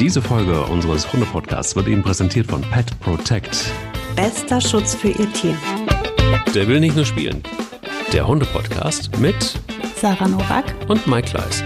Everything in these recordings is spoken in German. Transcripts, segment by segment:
Diese Folge unseres Hunde-Podcasts wird Ihnen präsentiert von Pet Protect. Bester Schutz für Ihr Tier. Der will nicht nur spielen. Der Hunde-Podcast mit Sarah Nowak und Mike Kleiss.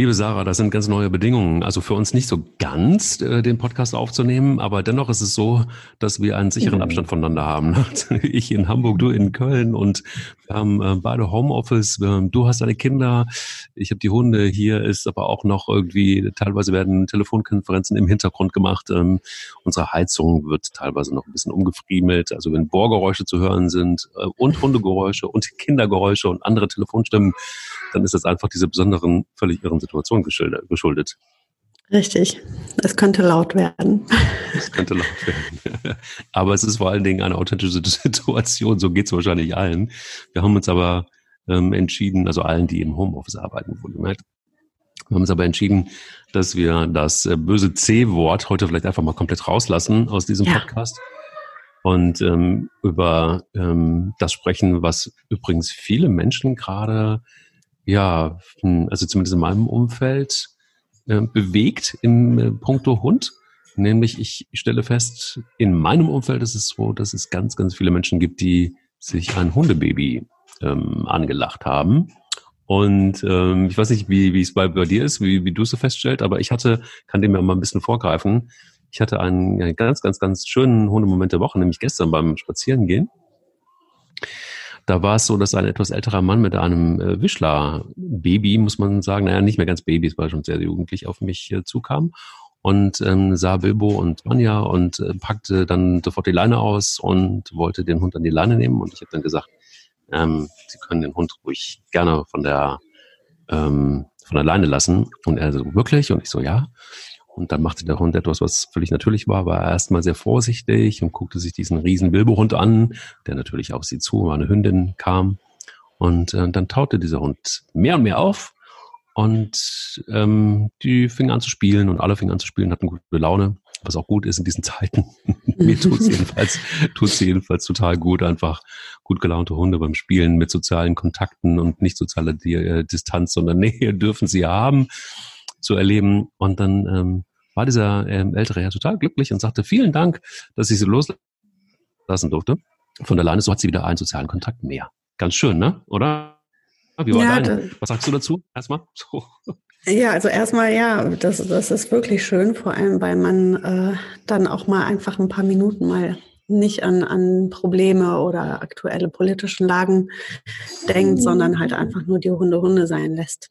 Liebe Sarah, das sind ganz neue Bedingungen. Also für uns nicht so ganz, äh, den Podcast aufzunehmen, aber dennoch ist es so, dass wir einen sicheren mhm. Abstand voneinander haben. Ich in Hamburg, du in Köln und wir haben äh, beide Homeoffice. Du hast deine Kinder, ich habe die Hunde. Hier ist aber auch noch irgendwie, teilweise werden Telefonkonferenzen im Hintergrund gemacht. Ähm, unsere Heizung wird teilweise noch ein bisschen umgefriemelt. Also wenn Bohrgeräusche zu hören sind äh, und Hundegeräusche und Kindergeräusche und andere Telefonstimmen, dann ist das einfach diese besonderen, völlig irren Situation geschuldet. Richtig. Es könnte laut werden. Es könnte laut werden. Aber es ist vor allen Dingen eine authentische Situation. So geht es wahrscheinlich allen. Wir haben uns aber ähm, entschieden, also allen, die im Homeoffice arbeiten, wohlgemerkt, wir haben uns aber entschieden, dass wir das äh, böse C-Wort heute vielleicht einfach mal komplett rauslassen aus diesem ja. Podcast und ähm, über ähm, das sprechen, was übrigens viele Menschen gerade ja, hm, also zumindest in meinem Umfeld äh, bewegt im äh, Punkto Hund. Nämlich ich stelle fest, in meinem Umfeld ist es so, dass es ganz, ganz viele Menschen gibt, die sich ein Hundebaby ähm, angelacht haben. Und ähm, ich weiß nicht, wie, wie es bei, bei dir ist, wie, wie du es so feststellst, aber ich hatte, kann dem ja mal ein bisschen vorgreifen, ich hatte einen, einen ganz, ganz, ganz schönen Hundemoment der Woche, nämlich gestern beim Spazierengehen. Da war es so, dass ein etwas älterer Mann mit einem äh, Wischler-Baby, muss man sagen, naja, nicht mehr ganz Baby, es war schon sehr jugendlich, auf mich äh, zukam und ähm, sah Bilbo und Manja und äh, packte dann sofort die Leine aus und wollte den Hund an die Leine nehmen. Und ich habe dann gesagt, ähm, Sie können den Hund ruhig gerne von der ähm, von der Leine lassen. Und er so, wirklich? Und ich so, ja. Und dann machte der Hund etwas, was völlig natürlich war, war erstmal sehr vorsichtig und guckte sich diesen riesen Bilbohund an, der natürlich auf sie zu, war eine Hündin kam. Und äh, dann taute dieser Hund mehr und mehr auf und ähm, die fingen an zu spielen und alle fingen an zu spielen, hatten gute Laune, was auch gut ist in diesen Zeiten. Mir tut's jedenfalls, tut's jedenfalls total gut, einfach gut gelaunte Hunde beim Spielen mit sozialen Kontakten und nicht sozialer äh, Distanz, sondern Nähe dürfen sie haben zu erleben. Und dann ähm, war dieser ähm, ältere Herr total glücklich und sagte, vielen Dank, dass ich sie loslassen durfte. Von der Leine, so hat sie wieder einen sozialen Kontakt mehr. Ganz schön, ne? Oder? Wie war ja, dein? Was sagst du dazu? Erstmal? So. Ja, also erstmal ja, das, das ist wirklich schön, vor allem weil man äh, dann auch mal einfach ein paar Minuten mal nicht an, an Probleme oder aktuelle politischen Lagen denkt, sondern halt einfach nur die Hunde Hunde sein lässt.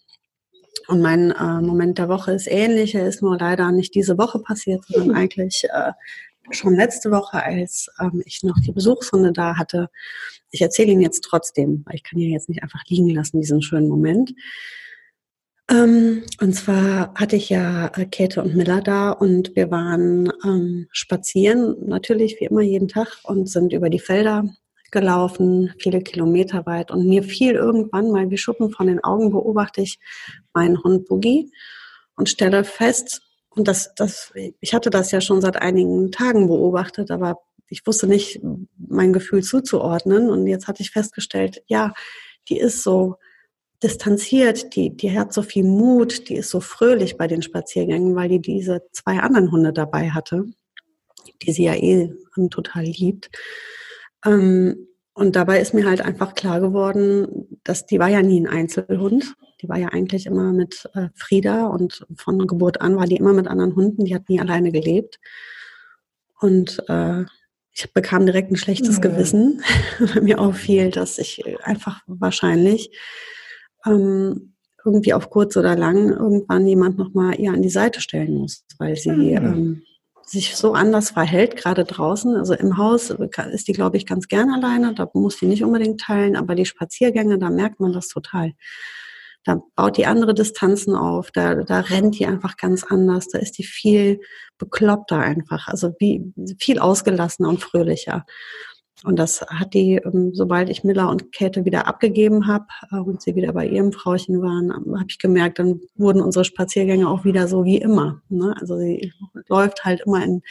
Und mein äh, Moment der Woche ist ähnlich. Er ist nur leider nicht diese Woche passiert, sondern eigentlich äh, schon letzte Woche, als ähm, ich noch die Besuchshunde da hatte. Ich erzähle ihn jetzt trotzdem, weil ich kann ihn jetzt nicht einfach liegen lassen, diesen schönen Moment. Ähm, und zwar hatte ich ja äh, Käthe und Miller da und wir waren ähm, spazieren, natürlich wie immer jeden Tag und sind über die Felder gelaufen, viele Kilometer weit. Und mir fiel irgendwann mal wie Schuppen von den Augen, beobachte ich meinen Hund Boogie und stelle fest, und das, das, ich hatte das ja schon seit einigen Tagen beobachtet, aber ich wusste nicht, mein Gefühl zuzuordnen. Und jetzt hatte ich festgestellt, ja, die ist so distanziert, die, die hat so viel Mut, die ist so fröhlich bei den Spaziergängen, weil die diese zwei anderen Hunde dabei hatte, die sie ja eh total liebt. Ähm, und dabei ist mir halt einfach klar geworden, dass die war ja nie ein Einzelhund. Die war ja eigentlich immer mit äh, Frieda und von Geburt an war die immer mit anderen Hunden. Die hat nie alleine gelebt. Und äh, ich bekam direkt ein schlechtes ja. Gewissen, weil mir auffiel, dass ich einfach wahrscheinlich ähm, irgendwie auf kurz oder lang irgendwann jemand nochmal ihr an die Seite stellen muss, weil sie mhm. ähm, sich so anders verhält, gerade draußen. Also im Haus ist die, glaube ich, ganz gern alleine. Da muss die nicht unbedingt teilen, aber die Spaziergänge, da merkt man das total. Da baut die andere Distanzen auf, da, da rennt die einfach ganz anders, da ist die viel bekloppter einfach, also wie, viel ausgelassener und fröhlicher. Und das hat die, ähm, sobald ich Miller und Käthe wieder abgegeben habe äh, und sie wieder bei ihrem Frauchen waren, ähm, habe ich gemerkt, dann wurden unsere Spaziergänge auch wieder so wie immer. Ne? Also sie läuft halt immer in,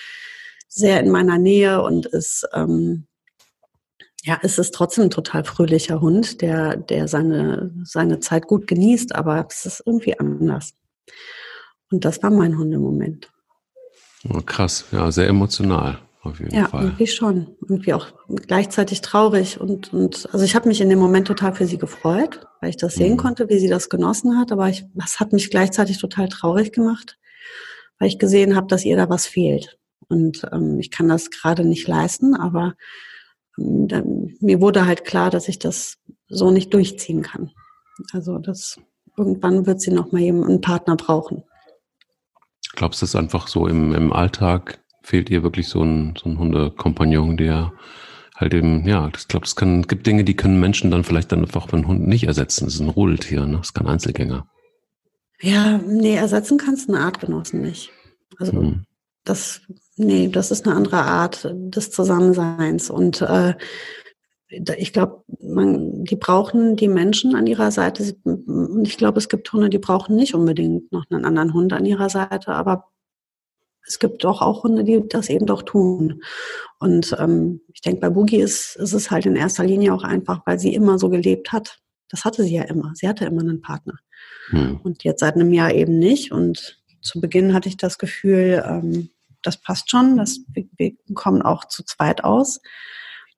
sehr in meiner Nähe und ist ähm, ja, es ist trotzdem ein total fröhlicher Hund, der, der seine, seine Zeit gut genießt, aber es ist irgendwie anders. Und das war mein Hund im Moment. Oh, krass, ja, sehr emotional auf jeden ja, Fall. Irgendwie schon. Irgendwie auch gleichzeitig traurig und, und also ich habe mich in dem Moment total für sie gefreut, weil ich das sehen mhm. konnte, wie sie das genossen hat, aber ich, das hat mich gleichzeitig total traurig gemacht, weil ich gesehen habe, dass ihr da was fehlt. Und ähm, ich kann das gerade nicht leisten, aber ähm, dann, mir wurde halt klar, dass ich das so nicht durchziehen kann. Also das irgendwann wird sie noch mal einen Partner brauchen. Glaubst du, ist einfach so im, im Alltag fehlt ihr wirklich so ein, so ein Hundekompagnon, der halt eben, ja, ich glaube, es kann, gibt Dinge, die können Menschen dann vielleicht dann einfach einen Hund nicht ersetzen. Das ist ein Rudeltier, ne? Das ist kein Einzelgänger. Ja, nee, ersetzen kannst du einen Artgenossen nicht. Also hm. das, nee, das ist eine andere Art des Zusammenseins. Und äh, ich glaube, die brauchen die Menschen an ihrer Seite. Und ich glaube, es gibt Hunde, die brauchen nicht unbedingt noch einen anderen Hund an ihrer Seite, aber es gibt doch auch Hunde, die das eben doch tun. Und ähm, ich denke, bei Boogie ist, ist es halt in erster Linie auch einfach, weil sie immer so gelebt hat. Das hatte sie ja immer. Sie hatte immer einen Partner. Hm. Und jetzt seit einem Jahr eben nicht. Und zu Beginn hatte ich das Gefühl, ähm, das passt schon. Das, wir, kommen auch zu zweit aus.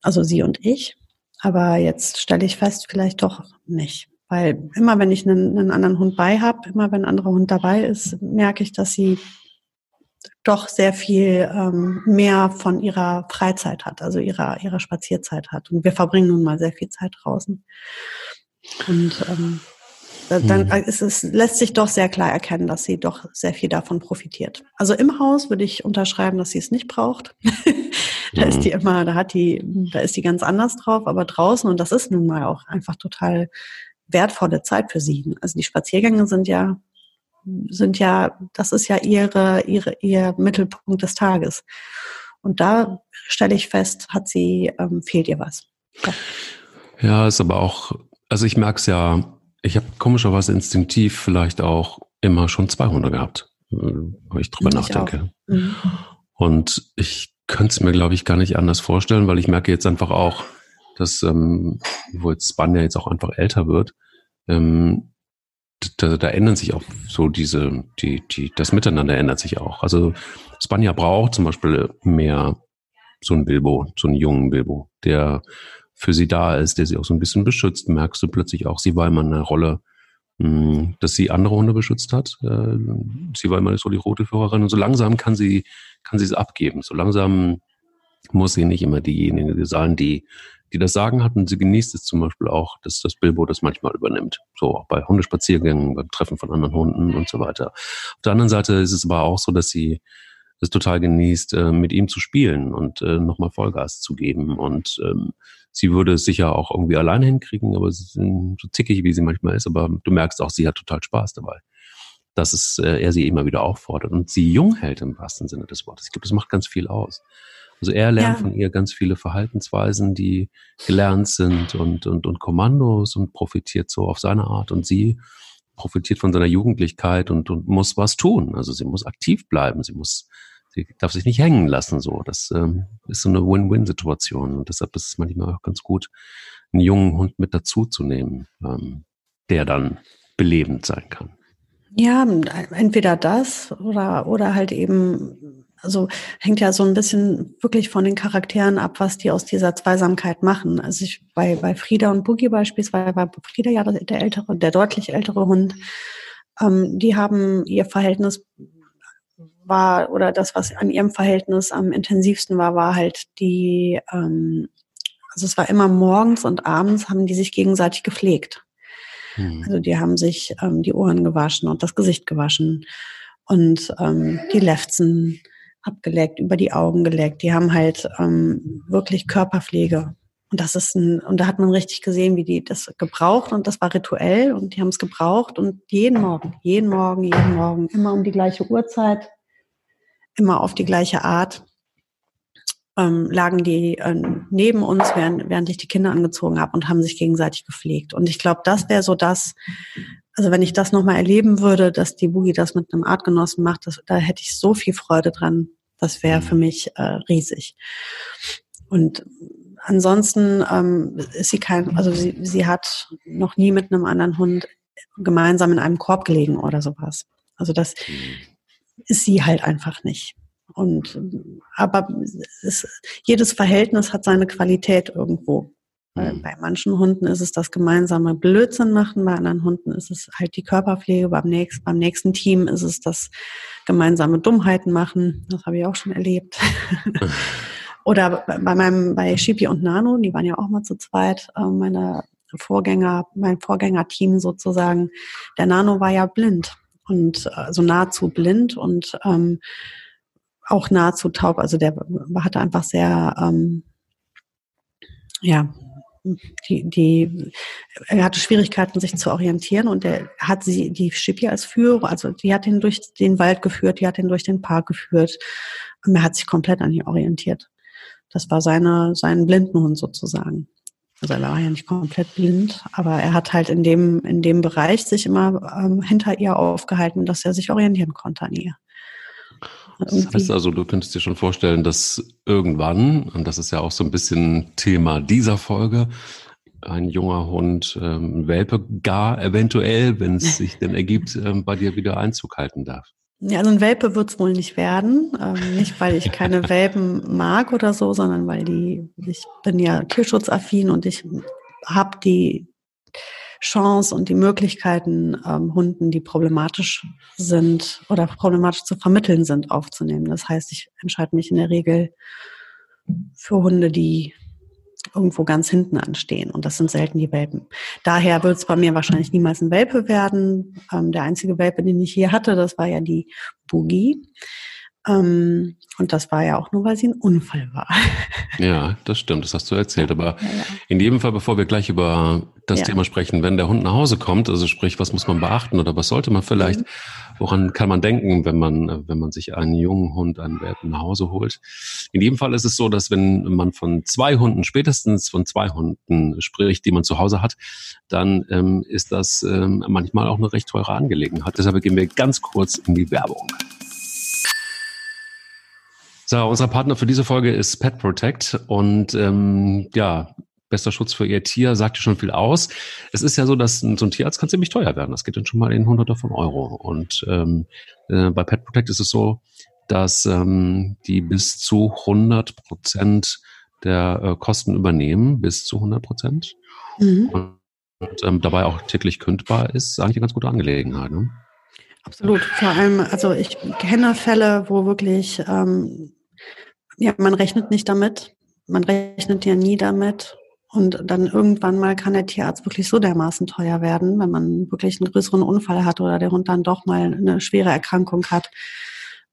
Also sie und ich. Aber jetzt stelle ich fest, vielleicht doch nicht. Weil immer wenn ich einen, einen anderen Hund bei habe, immer wenn ein anderer Hund dabei ist, merke ich, dass sie doch sehr viel ähm, mehr von ihrer Freizeit hat, also ihrer, ihrer Spazierzeit hat. Und wir verbringen nun mal sehr viel Zeit draußen. Und ähm, dann hm. ist es, lässt sich doch sehr klar erkennen, dass sie doch sehr viel davon profitiert. Also im Haus würde ich unterschreiben, dass sie es nicht braucht. da ist die hm. immer, da hat die, da ist die ganz anders drauf, aber draußen, und das ist nun mal auch einfach total wertvolle Zeit für sie. Also die Spaziergänge sind ja sind ja, das ist ja ihre, ihre, ihr Mittelpunkt des Tages. Und da stelle ich fest, hat sie, ähm, fehlt ihr was. Ja. ja, ist aber auch, also ich merke es ja, ich habe komischerweise instinktiv vielleicht auch immer schon zwei Hunde gehabt, äh, wenn ich drüber ich nachdenke. Mhm. Und ich könnte es mir, glaube ich, gar nicht anders vorstellen, weil ich merke jetzt einfach auch, dass, ähm, wo jetzt Span jetzt auch einfach älter wird, ähm, da, da ändern sich auch so diese, die, die, das Miteinander ändert sich auch. Also Spanja braucht zum Beispiel mehr so einen Bilbo, so einen jungen Bilbo, der für sie da ist, der sie auch so ein bisschen beschützt. Merkst du plötzlich auch, sie war immer eine Rolle, mh, hm, dass sie andere Hunde beschützt hat. Äh, sie war immer so die rote Führerin und so langsam kann sie, kann sie es abgeben. So langsam muss sie nicht immer diejenige sein, die die das Sagen hatten. Sie genießt es zum Beispiel auch, dass das Bilbo das manchmal übernimmt. So auch bei Hundespaziergängen, beim Treffen von anderen Hunden und so weiter. Auf der anderen Seite ist es aber auch so, dass sie es total genießt, äh, mit ihm zu spielen und äh, nochmal Vollgas zu geben. Und ähm, sie würde es sicher auch irgendwie alleine hinkriegen, aber sie sind so zickig, wie sie manchmal ist. Aber du merkst auch, sie hat total Spaß dabei. Dass es, äh, er sie immer wieder auffordert und sie jung hält im wahrsten Sinne des Wortes. Ich glaube, das macht ganz viel aus. Also er lernt ja. von ihr ganz viele Verhaltensweisen, die gelernt sind und, und, und Kommandos und profitiert so auf seine Art. Und sie profitiert von seiner Jugendlichkeit und, und muss was tun. Also sie muss aktiv bleiben, sie muss, sie darf sich nicht hängen lassen. So, das ähm, ist so eine Win-Win-Situation. Und deshalb ist es manchmal auch ganz gut, einen jungen Hund mit dazu zu nehmen, ähm, der dann belebend sein kann. Ja, entweder das oder, oder halt eben also hängt ja so ein bisschen wirklich von den Charakteren ab, was die aus dieser Zweisamkeit machen. Also ich bei, bei Frieda und Boogie beispielsweise, war Frieda ja der ältere, der deutlich ältere Hund, ähm, die haben ihr Verhältnis war, oder das, was an ihrem Verhältnis am intensivsten war, war halt die, ähm, also es war immer morgens und abends haben die sich gegenseitig gepflegt. Hm. Also die haben sich ähm, die Ohren gewaschen und das Gesicht gewaschen und ähm, die Lefzen abgeleckt, über die Augen geleckt. Die haben halt ähm, wirklich Körperpflege. Und das ist ein, und da hat man richtig gesehen, wie die das gebraucht und das war rituell und die haben es gebraucht und jeden Morgen, jeden Morgen, jeden Morgen, immer um die gleiche Uhrzeit, immer auf die gleiche Art, ähm, lagen die äh, neben uns, während, während ich die Kinder angezogen habe und haben sich gegenseitig gepflegt. Und ich glaube, das wäre so das, also wenn ich das nochmal erleben würde, dass die Boogie das mit einem Artgenossen macht, das, da hätte ich so viel Freude dran. Das wäre für mhm. mich äh, riesig. Und ansonsten ähm, ist sie kein, also sie, sie hat noch nie mit einem anderen Hund gemeinsam in einem Korb gelegen oder sowas. Also das mhm. ist sie halt einfach nicht. Und aber es, jedes Verhältnis hat seine Qualität irgendwo. Mhm. Bei manchen Hunden ist es das gemeinsame Blödsinn machen, bei anderen Hunden ist es halt die Körperpflege, beim nächsten, beim nächsten Team ist es das gemeinsame Dummheiten machen. Das habe ich auch schon erlebt. Oder bei meinem, bei Shipi und Nano, die waren ja auch mal zu zweit, äh, meine Vorgänger, mein Vorgängerteam sozusagen. Der Nano war ja blind und also nahezu blind und ähm, auch nahezu taub. Also der hatte einfach sehr, ähm, ja, die, die, er hatte Schwierigkeiten, sich zu orientieren und er hat sie, die Schippi als Führer, also die hat ihn durch den Wald geführt, die hat ihn durch den Park geführt und er hat sich komplett an ihr orientiert. Das war seine, sein Blindenhund sozusagen. Also er war ja nicht komplett blind, aber er hat halt in dem, in dem Bereich sich immer ähm, hinter ihr aufgehalten, dass er sich orientieren konnte an ihr. Das heißt also, du könntest dir schon vorstellen, dass irgendwann, und das ist ja auch so ein bisschen Thema dieser Folge, ein junger Hund, ähm, Welpe gar eventuell, wenn es sich denn ergibt, ähm, bei dir wieder Einzug halten darf. Ja, also ein Welpe wird es wohl nicht werden. Ähm, nicht, weil ich keine Welpen mag oder so, sondern weil die, ich bin ja tierschutzaffin und ich habe die Chance und die Möglichkeiten, ähm, Hunden, die problematisch sind oder problematisch zu vermitteln sind, aufzunehmen. Das heißt, ich entscheide mich in der Regel für Hunde, die irgendwo ganz hinten anstehen. Und das sind selten die Welpen. Daher wird es bei mir wahrscheinlich niemals ein Welpe werden. Ähm, der einzige Welpe, den ich hier hatte, das war ja die Boogie. Ähm, und das war ja auch nur, weil sie ein Unfall war. Ja, das stimmt, das hast du erzählt. Aber ja, ja. in jedem Fall, bevor wir gleich über das ja. Thema sprechen, wenn der Hund nach Hause kommt, also sprich, was muss man beachten oder was sollte man vielleicht, mhm. woran kann man denken, wenn man, wenn man sich einen jungen Hund, einen Welpen nach Hause holt? In jedem Fall ist es so, dass wenn man von zwei Hunden, spätestens von zwei Hunden spricht, die man zu Hause hat, dann ähm, ist das ähm, manchmal auch eine recht teure Angelegenheit. Deshalb gehen wir ganz kurz in die Werbung. So, unser Partner für diese Folge ist Pet Protect und ähm, ja, bester Schutz für ihr Tier sagt ja schon viel aus. Es ist ja so, dass so ein Tierarzt kann ziemlich teuer werden. Das geht dann schon mal in Hunderte von Euro. Und ähm, äh, bei Pet Protect ist es so, dass ähm, die bis zu 100 Prozent der äh, Kosten übernehmen, bis zu 100 Prozent. Mhm. Und, und ähm, dabei auch täglich kündbar ist, eigentlich eine ganz gute Angelegenheit. Ne? Absolut. Vor allem, also ich kenne Fälle, wo wirklich ähm, ja, man rechnet nicht damit. Man rechnet ja nie damit. Und dann irgendwann mal kann der Tierarzt wirklich so dermaßen teuer werden, wenn man wirklich einen größeren Unfall hat oder der Hund dann doch mal eine schwere Erkrankung hat.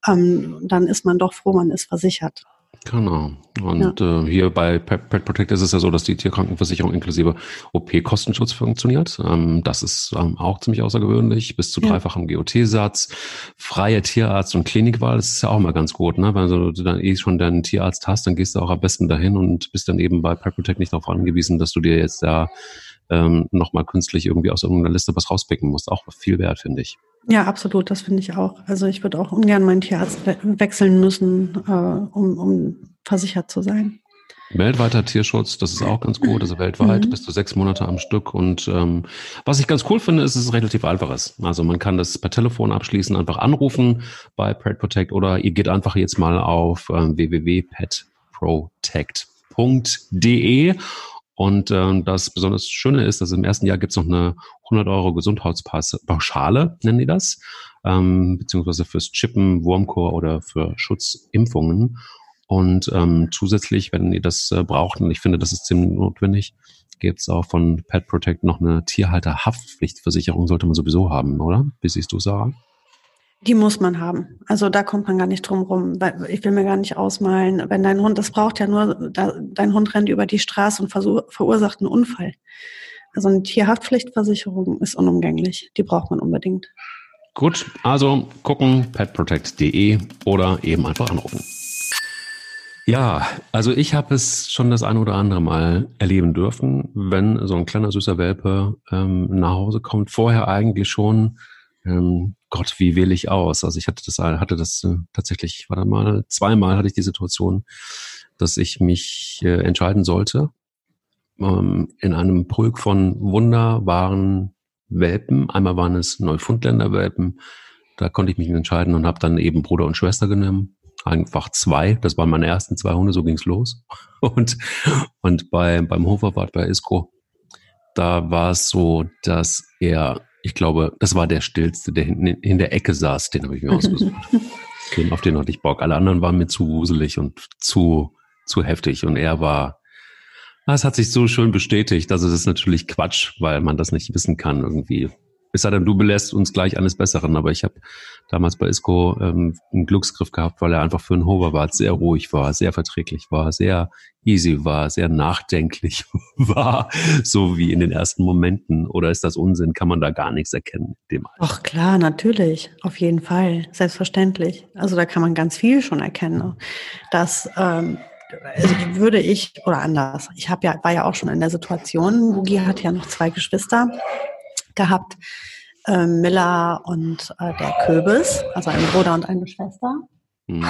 Ähm, dann ist man doch froh, man ist versichert. Genau. Und ja. äh, hier bei Pet, Pet Protect ist es ja so, dass die Tierkrankenversicherung inklusive OP-Kostenschutz funktioniert. Ähm, das ist ähm, auch ziemlich außergewöhnlich. Bis zu dreifachem ja. GOT-Satz, freie Tierarzt- und Klinikwahl. Das ist ja auch mal ganz gut, ne? Wenn du dann eh schon deinen Tierarzt hast, dann gehst du auch am besten dahin und bist dann eben bei Pet Protect nicht darauf angewiesen, dass du dir jetzt da ähm, nochmal künstlich irgendwie aus irgendeiner Liste was rauspicken musst. Auch viel wert, finde ich. Ja, absolut, das finde ich auch. Also ich würde auch ungern meinen Tierarzt we wechseln müssen, äh, um, um versichert zu sein. Weltweiter Tierschutz, das ist auch ganz gut, also weltweit mhm. bis zu sechs Monate am Stück. Und ähm, was ich ganz cool finde, ist, dass es relativ einfach ist. Also man kann das per Telefon abschließen, einfach anrufen bei Pet Protect oder ihr geht einfach jetzt mal auf ähm, www.petprotect.de und äh, das besonders Schöne ist, dass im ersten Jahr gibt's noch eine 100 Euro Gesundheitspauschale, nennen die das, ähm, beziehungsweise fürs Chippen, Wurmkur oder für Schutzimpfungen. Und ähm, zusätzlich, wenn ihr das äh, braucht, und ich finde, das ist ziemlich notwendig, gibt's auch von Pet Protect noch eine Tierhalter-Haftpflichtversicherung, sollte man sowieso haben, oder? Wie siehst du, Sarah? Die muss man haben. Also da kommt man gar nicht drum rum. Ich will mir gar nicht ausmalen, wenn dein Hund, das braucht ja nur, dein Hund rennt über die Straße und verursacht einen Unfall. Also eine Tierhaftpflichtversicherung ist unumgänglich. Die braucht man unbedingt. Gut, also gucken, petprotect.de oder eben einfach anrufen. Ja, also ich habe es schon das ein oder andere Mal erleben dürfen, wenn so ein kleiner süßer Welpe ähm, nach Hause kommt, vorher eigentlich schon ähm, Gott, wie wähle ich aus? Also ich hatte das, hatte das äh, tatsächlich, war da mal, zweimal hatte ich die Situation, dass ich mich äh, entscheiden sollte, ähm, in einem Pulk von wunderbaren Welpen. Einmal waren es Neufundländer Welpen. Da konnte ich mich entscheiden und habe dann eben Bruder und Schwester genommen. Einfach zwei. Das waren meine ersten zwei Hunde, so ging's los. Und, und bei, beim Hoferwart bei Isco, da war es so, dass er, ich glaube, das war der stillste, der hinten in der Ecke saß, den habe ich mir ausgesucht. den, auf den hatte ich Bock. Alle anderen waren mir zu wuselig und zu, zu heftig. Und er war, es hat sich so schön bestätigt. Also das ist natürlich Quatsch, weil man das nicht wissen kann irgendwie. Es sei denn, du belässt uns gleich eines Besseren. Aber ich habe damals bei Isco ähm, einen Glücksgriff gehabt, weil er einfach für einen Hoverwart sehr ruhig war, sehr verträglich war, sehr easy war, sehr nachdenklich war, so wie in den ersten Momenten. Oder ist das Unsinn? Kann man da gar nichts erkennen? Dem Ach klar, natürlich, auf jeden Fall, selbstverständlich. Also da kann man ganz viel schon erkennen, dass ähm, also würde ich, oder anders, ich habe ja, war ja auch schon in der Situation, Boogie hat ja noch zwei Geschwister gehabt, äh, Miller und äh, der Köbis, also ein Bruder und eine Schwester. Mhm.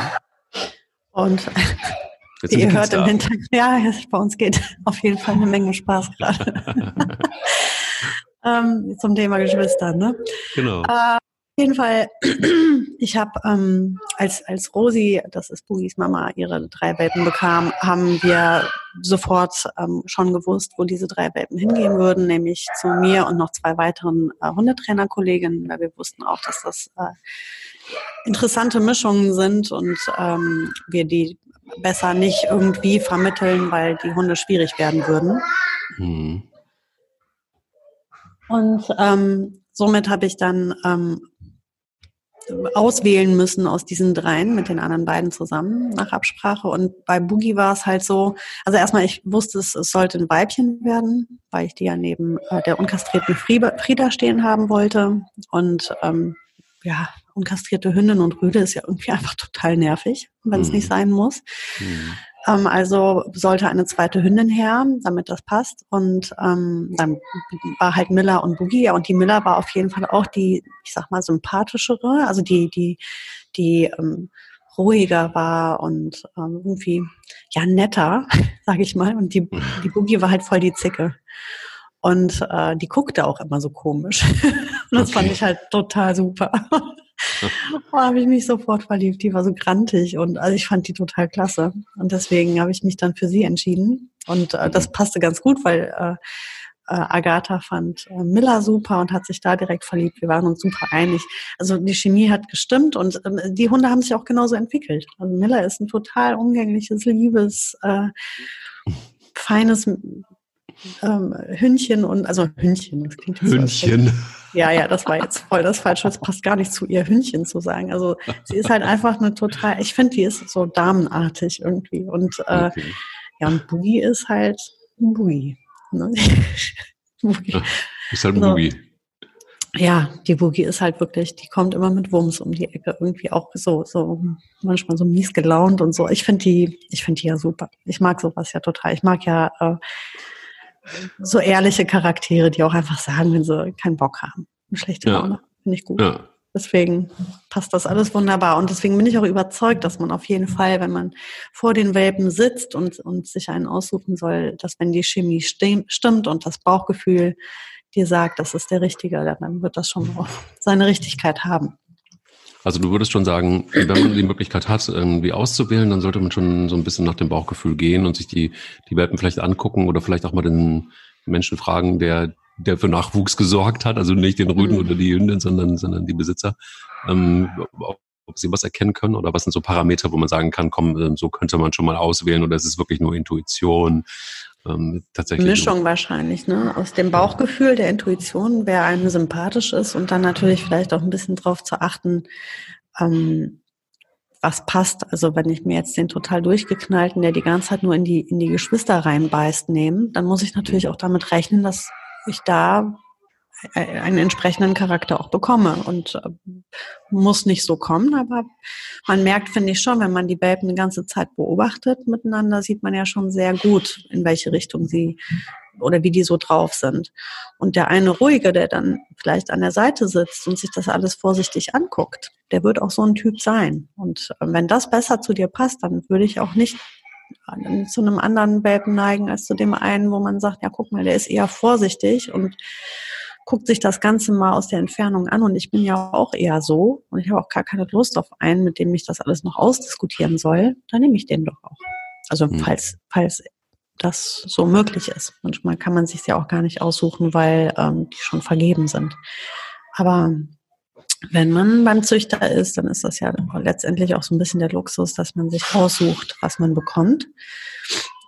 Und wie ihr hört im Hintergrund, ja, bei uns geht auf jeden Fall eine Menge Spaß gerade. ähm, zum Thema Geschwister, ne? Genau. Äh, jeden Fall, ich habe, ähm, als, als Rosi, das ist Bugis Mama, ihre drei Welpen bekam, haben wir sofort ähm, schon gewusst, wo diese drei Welpen hingehen würden, nämlich zu mir und noch zwei weiteren äh, Hundetrainerkolleginnen, weil wir wussten auch, dass das äh, interessante Mischungen sind und ähm, wir die besser nicht irgendwie vermitteln, weil die Hunde schwierig werden würden. Mhm. Und ähm, somit habe ich dann ähm, auswählen müssen aus diesen dreien mit den anderen beiden zusammen nach Absprache. Und bei Boogie war es halt so, also erstmal, ich wusste, es, es sollte ein Weibchen werden, weil ich die ja neben äh, der unkastrierten Frieda stehen haben wollte. Und ähm, ja, unkastrierte Hündin und Rüde ist ja irgendwie einfach total nervig, wenn es mhm. nicht sein muss. Mhm. Ähm, also sollte eine zweite Hündin her, damit das passt. Und ähm, dann war halt Miller und Boogie. Und die Miller war auf jeden Fall auch die, ich sag mal, sympathischere, also die, die, die ähm, ruhiger war und ähm, irgendwie ja netter, sag ich mal. Und die, die Boogie war halt voll die Zicke. Und äh, die guckte auch immer so komisch. und das okay. fand ich halt total super. da habe ich mich sofort verliebt. Die war so grantig und also ich fand die total klasse. Und deswegen habe ich mich dann für sie entschieden. Und äh, das mhm. passte ganz gut, weil äh, äh, Agatha fand äh, Miller super und hat sich da direkt verliebt. Wir waren uns super einig. Also die Chemie hat gestimmt und äh, die Hunde haben sich auch genauso entwickelt. Also Miller ist ein total umgängliches, liebes, äh, feines ähm, Hündchen und also Hündchen, das klingt Hündchen. So, ja, ja, das war jetzt voll das Falsche. Das passt gar nicht zu ihr, Hündchen zu sagen. Also sie ist halt einfach eine total, ich finde, die ist so damenartig irgendwie. Und äh, okay. ja, und Boogie ist halt ein Boogie. Ne? Boogie. Ja, ist halt ein so. Boogie. Ja, die Boogie ist halt wirklich, die kommt immer mit Wumms um die Ecke, irgendwie auch so, so manchmal so mies gelaunt und so. Ich finde die, ich finde die ja super. Ich mag sowas ja total. Ich mag ja äh, so ehrliche Charaktere, die auch einfach sagen, wenn sie keinen Bock haben. Eine schlechte Laune. Ja. Finde ich gut. Ja. Deswegen passt das alles wunderbar. Und deswegen bin ich auch überzeugt, dass man auf jeden Fall, wenn man vor den Welpen sitzt und, und sich einen aussuchen soll, dass wenn die Chemie stimmt und das Bauchgefühl dir sagt, das ist der Richtige, dann wird das schon auch seine Richtigkeit haben. Also du würdest schon sagen, wenn man die Möglichkeit hat, irgendwie auszuwählen, dann sollte man schon so ein bisschen nach dem Bauchgefühl gehen und sich die, die Welpen vielleicht angucken oder vielleicht auch mal den Menschen fragen, der, der für Nachwuchs gesorgt hat, also nicht den Rüden mhm. oder die Hündin, sondern, sondern die Besitzer, ähm, ob sie was erkennen können oder was sind so Parameter, wo man sagen kann, komm, ähm, so könnte man schon mal auswählen oder ist es wirklich nur Intuition? Ähm, tatsächlich Mischung wahrscheinlich, ne? Aus dem Bauchgefühl, der Intuition, wer einem sympathisch ist und dann natürlich vielleicht auch ein bisschen drauf zu achten, ähm, was passt. Also wenn ich mir jetzt den total durchgeknallten, der die ganze Zeit nur in die, in die Geschwister reinbeißt, nehme, dann muss ich natürlich auch damit rechnen, dass ich da einen entsprechenden Charakter auch bekomme. Und äh, muss nicht so kommen, aber man merkt, finde ich schon, wenn man die Welpen die ganze Zeit beobachtet miteinander, sieht man ja schon sehr gut, in welche Richtung sie oder wie die so drauf sind. Und der eine ruhige, der dann vielleicht an der Seite sitzt und sich das alles vorsichtig anguckt, der wird auch so ein Typ sein. Und äh, wenn das besser zu dir passt, dann würde ich auch nicht äh, zu einem anderen Welpen neigen als zu dem einen, wo man sagt, ja, guck mal, der ist eher vorsichtig und guckt sich das Ganze mal aus der Entfernung an und ich bin ja auch eher so und ich habe auch gar keine Lust auf einen, mit dem ich das alles noch ausdiskutieren soll, dann nehme ich den doch auch. Also mhm. falls, falls das so möglich ist. Manchmal kann man sich ja auch gar nicht aussuchen, weil ähm, die schon vergeben sind. Aber wenn man beim Züchter ist, dann ist das ja letztendlich auch so ein bisschen der Luxus, dass man sich aussucht, was man bekommt.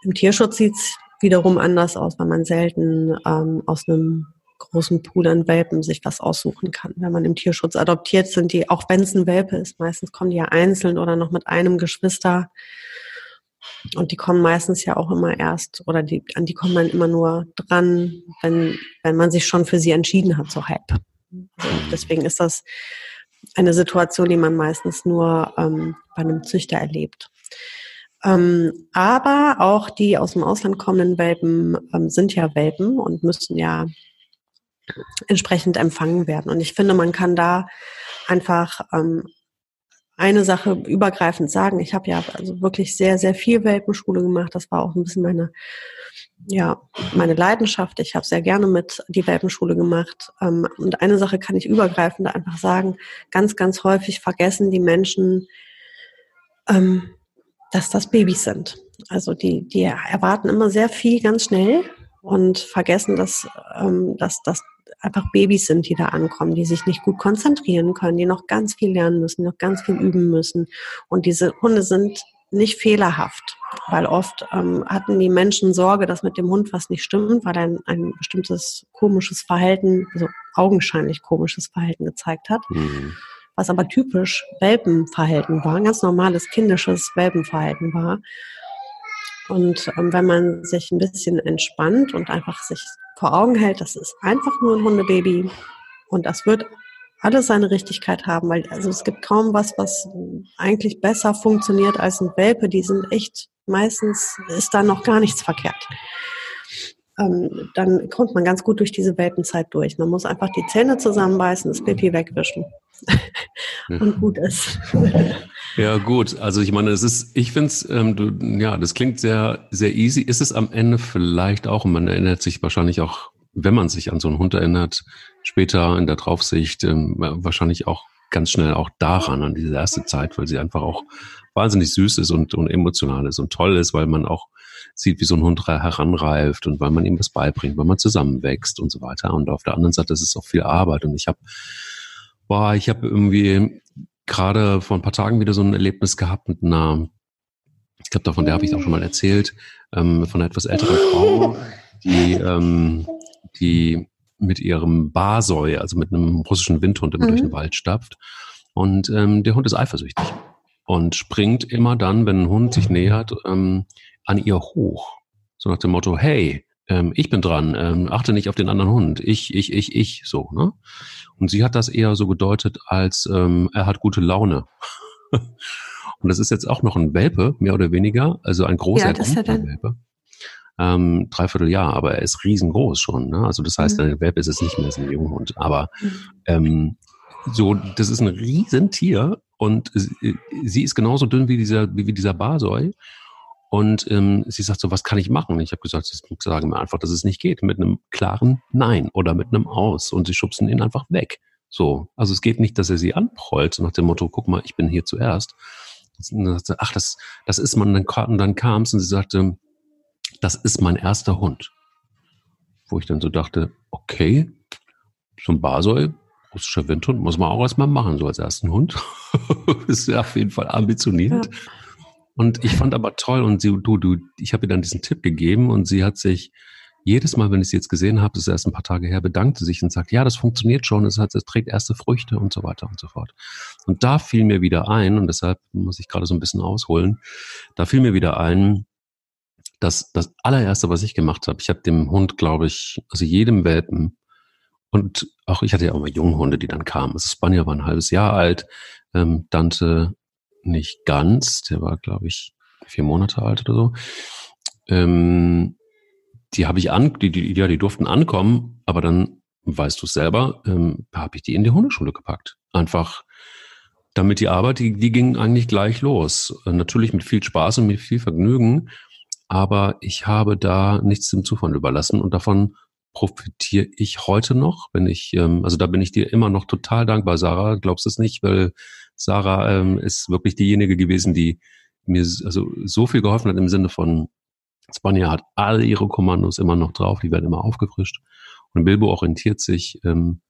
Im Tierschutz sieht es wiederum anders aus, weil man selten ähm, aus einem großen Pool an Welpen sich was aussuchen kann. Wenn man im Tierschutz adoptiert, sind die, auch wenn es ein Welpe ist, meistens kommen die ja einzeln oder noch mit einem Geschwister. Und die kommen meistens ja auch immer erst, oder die, an die kommt man immer nur dran, wenn, wenn man sich schon für sie entschieden hat, so halb. Also deswegen ist das eine Situation, die man meistens nur ähm, bei einem Züchter erlebt. Ähm, aber auch die aus dem Ausland kommenden Welpen ähm, sind ja Welpen und müssen ja entsprechend empfangen werden. Und ich finde, man kann da einfach ähm, eine Sache übergreifend sagen. Ich habe ja also wirklich sehr, sehr viel Welpenschule gemacht. Das war auch ein bisschen meine, ja, meine Leidenschaft. Ich habe sehr gerne mit die Welpenschule gemacht. Ähm, und eine Sache kann ich übergreifend einfach sagen. Ganz, ganz häufig vergessen die Menschen, ähm, dass das Babys sind. Also die, die erwarten immer sehr viel ganz schnell und vergessen, dass, ähm, dass, dass einfach Babys sind, die da ankommen, die sich nicht gut konzentrieren können, die noch ganz viel lernen müssen, noch ganz viel üben müssen. Und diese Hunde sind nicht fehlerhaft, weil oft ähm, hatten die Menschen Sorge, dass mit dem Hund was nicht stimmt, weil er ein, ein bestimmtes komisches Verhalten, also augenscheinlich komisches Verhalten gezeigt hat. Mhm. Was aber typisch Welpenverhalten war, ein ganz normales kindisches Welpenverhalten war. Und ähm, wenn man sich ein bisschen entspannt und einfach sich vor Augen hält, das ist einfach nur ein Hundebaby und das wird alles seine Richtigkeit haben, weil also es gibt kaum was, was eigentlich besser funktioniert als ein Welpe. Die sind echt, meistens ist da noch gar nichts verkehrt. Ähm, dann kommt man ganz gut durch diese Welpenzeit durch. Man muss einfach die Zähne zusammenbeißen, das Pipi wegwischen und gut ist. Ja, gut. Also ich meine, es ist, ich finde es, ähm, ja, das klingt sehr, sehr easy. Ist es am Ende vielleicht auch, und man erinnert sich wahrscheinlich auch, wenn man sich an so einen Hund erinnert, später in der Draufsicht, ähm, wahrscheinlich auch ganz schnell auch daran, an diese erste Zeit, weil sie einfach auch wahnsinnig süß ist und, und emotional ist und toll ist, weil man auch sieht, wie so ein Hund heranreift und weil man ihm was beibringt, weil man zusammenwächst und so weiter. Und auf der anderen Seite ist es auch viel Arbeit. Und ich habe, boah, ich habe irgendwie gerade vor ein paar Tagen wieder so ein Erlebnis gehabt mit einer, ich glaube, davon der habe ich auch schon mal erzählt, ähm, von einer etwas älteren Frau, die, ähm, die mit ihrem Basoi, also mit einem russischen Windhund immer mhm. durch den Wald stapft. Und ähm, der Hund ist eifersüchtig und springt immer dann, wenn ein Hund sich nähert, ähm, an ihr hoch. So nach dem Motto, hey, ähm, ich bin dran, ähm, achte nicht auf den anderen Hund. Ich, ich, ich, ich, so, ne? Und sie hat das eher so gedeutet als, ähm, er hat gute Laune. Und das ist jetzt auch noch ein Welpe, mehr oder weniger, also ein großer ja, Welpe. Ähm, dreiviertel Jahr, aber er ist riesengroß schon. Ne? Also das heißt, mhm. ein Welpe ist es nicht mehr, ist ein Junghund. Aber mhm. ähm, so, das ist ein Riesentier und sie, ist genauso dünn wie dieser, wie, wie dieser Basoi. Und ähm, sie sagt so, was kann ich machen? Ich habe gesagt, sagen mir einfach, dass es nicht geht, mit einem klaren Nein oder mit einem Aus. Und sie schubsen ihn einfach weg. So, also es geht nicht, dass er sie anprollt, nach dem Motto, guck mal, ich bin hier zuerst. Sagte, ach, das, das ist man, dann, dann kam es und sie sagte, das ist mein erster Hund. Wo ich dann so dachte, okay, so ein Basoi, russischer Windhund, muss man auch erstmal machen, so als ersten Hund. ist ja auf jeden Fall ambitioniert. Ja. Und ich fand aber toll und sie, du, du, ich habe ihr dann diesen Tipp gegeben und sie hat sich jedes Mal, wenn ich sie jetzt gesehen habe, das ist erst ein paar Tage her, bedankte sich und sagt, ja, das funktioniert schon, es, hat, es trägt erste Früchte und so weiter und so fort. Und da fiel mir wieder ein, und deshalb muss ich gerade so ein bisschen ausholen, da fiel mir wieder ein, dass das allererste, was ich gemacht habe, ich habe dem Hund, glaube ich, also jedem Welpen, und auch ich hatte ja auch mal Junghunde, die dann kamen. Also Spanier war ein halbes Jahr alt, ähm, Dante nicht ganz, der war, glaube ich, vier Monate alt oder so. Ähm, die habe ich an, die, die, ja, die durften ankommen, aber dann weißt du es selber, ähm, habe ich die in die Hundeschule gepackt. Einfach damit die Arbeit, die, die ging eigentlich gleich los. Äh, natürlich mit viel Spaß und mit viel Vergnügen, aber ich habe da nichts dem Zufall überlassen und davon profitiere ich heute noch, wenn ich, ähm, also da bin ich dir immer noch total dankbar, Sarah, glaubst du es nicht, weil Sarah ähm, ist wirklich diejenige gewesen, die mir also so viel geholfen hat im Sinne von, Spanja hat alle ihre Kommandos immer noch drauf, die werden immer aufgefrischt. Und Bilbo orientiert sich ähm,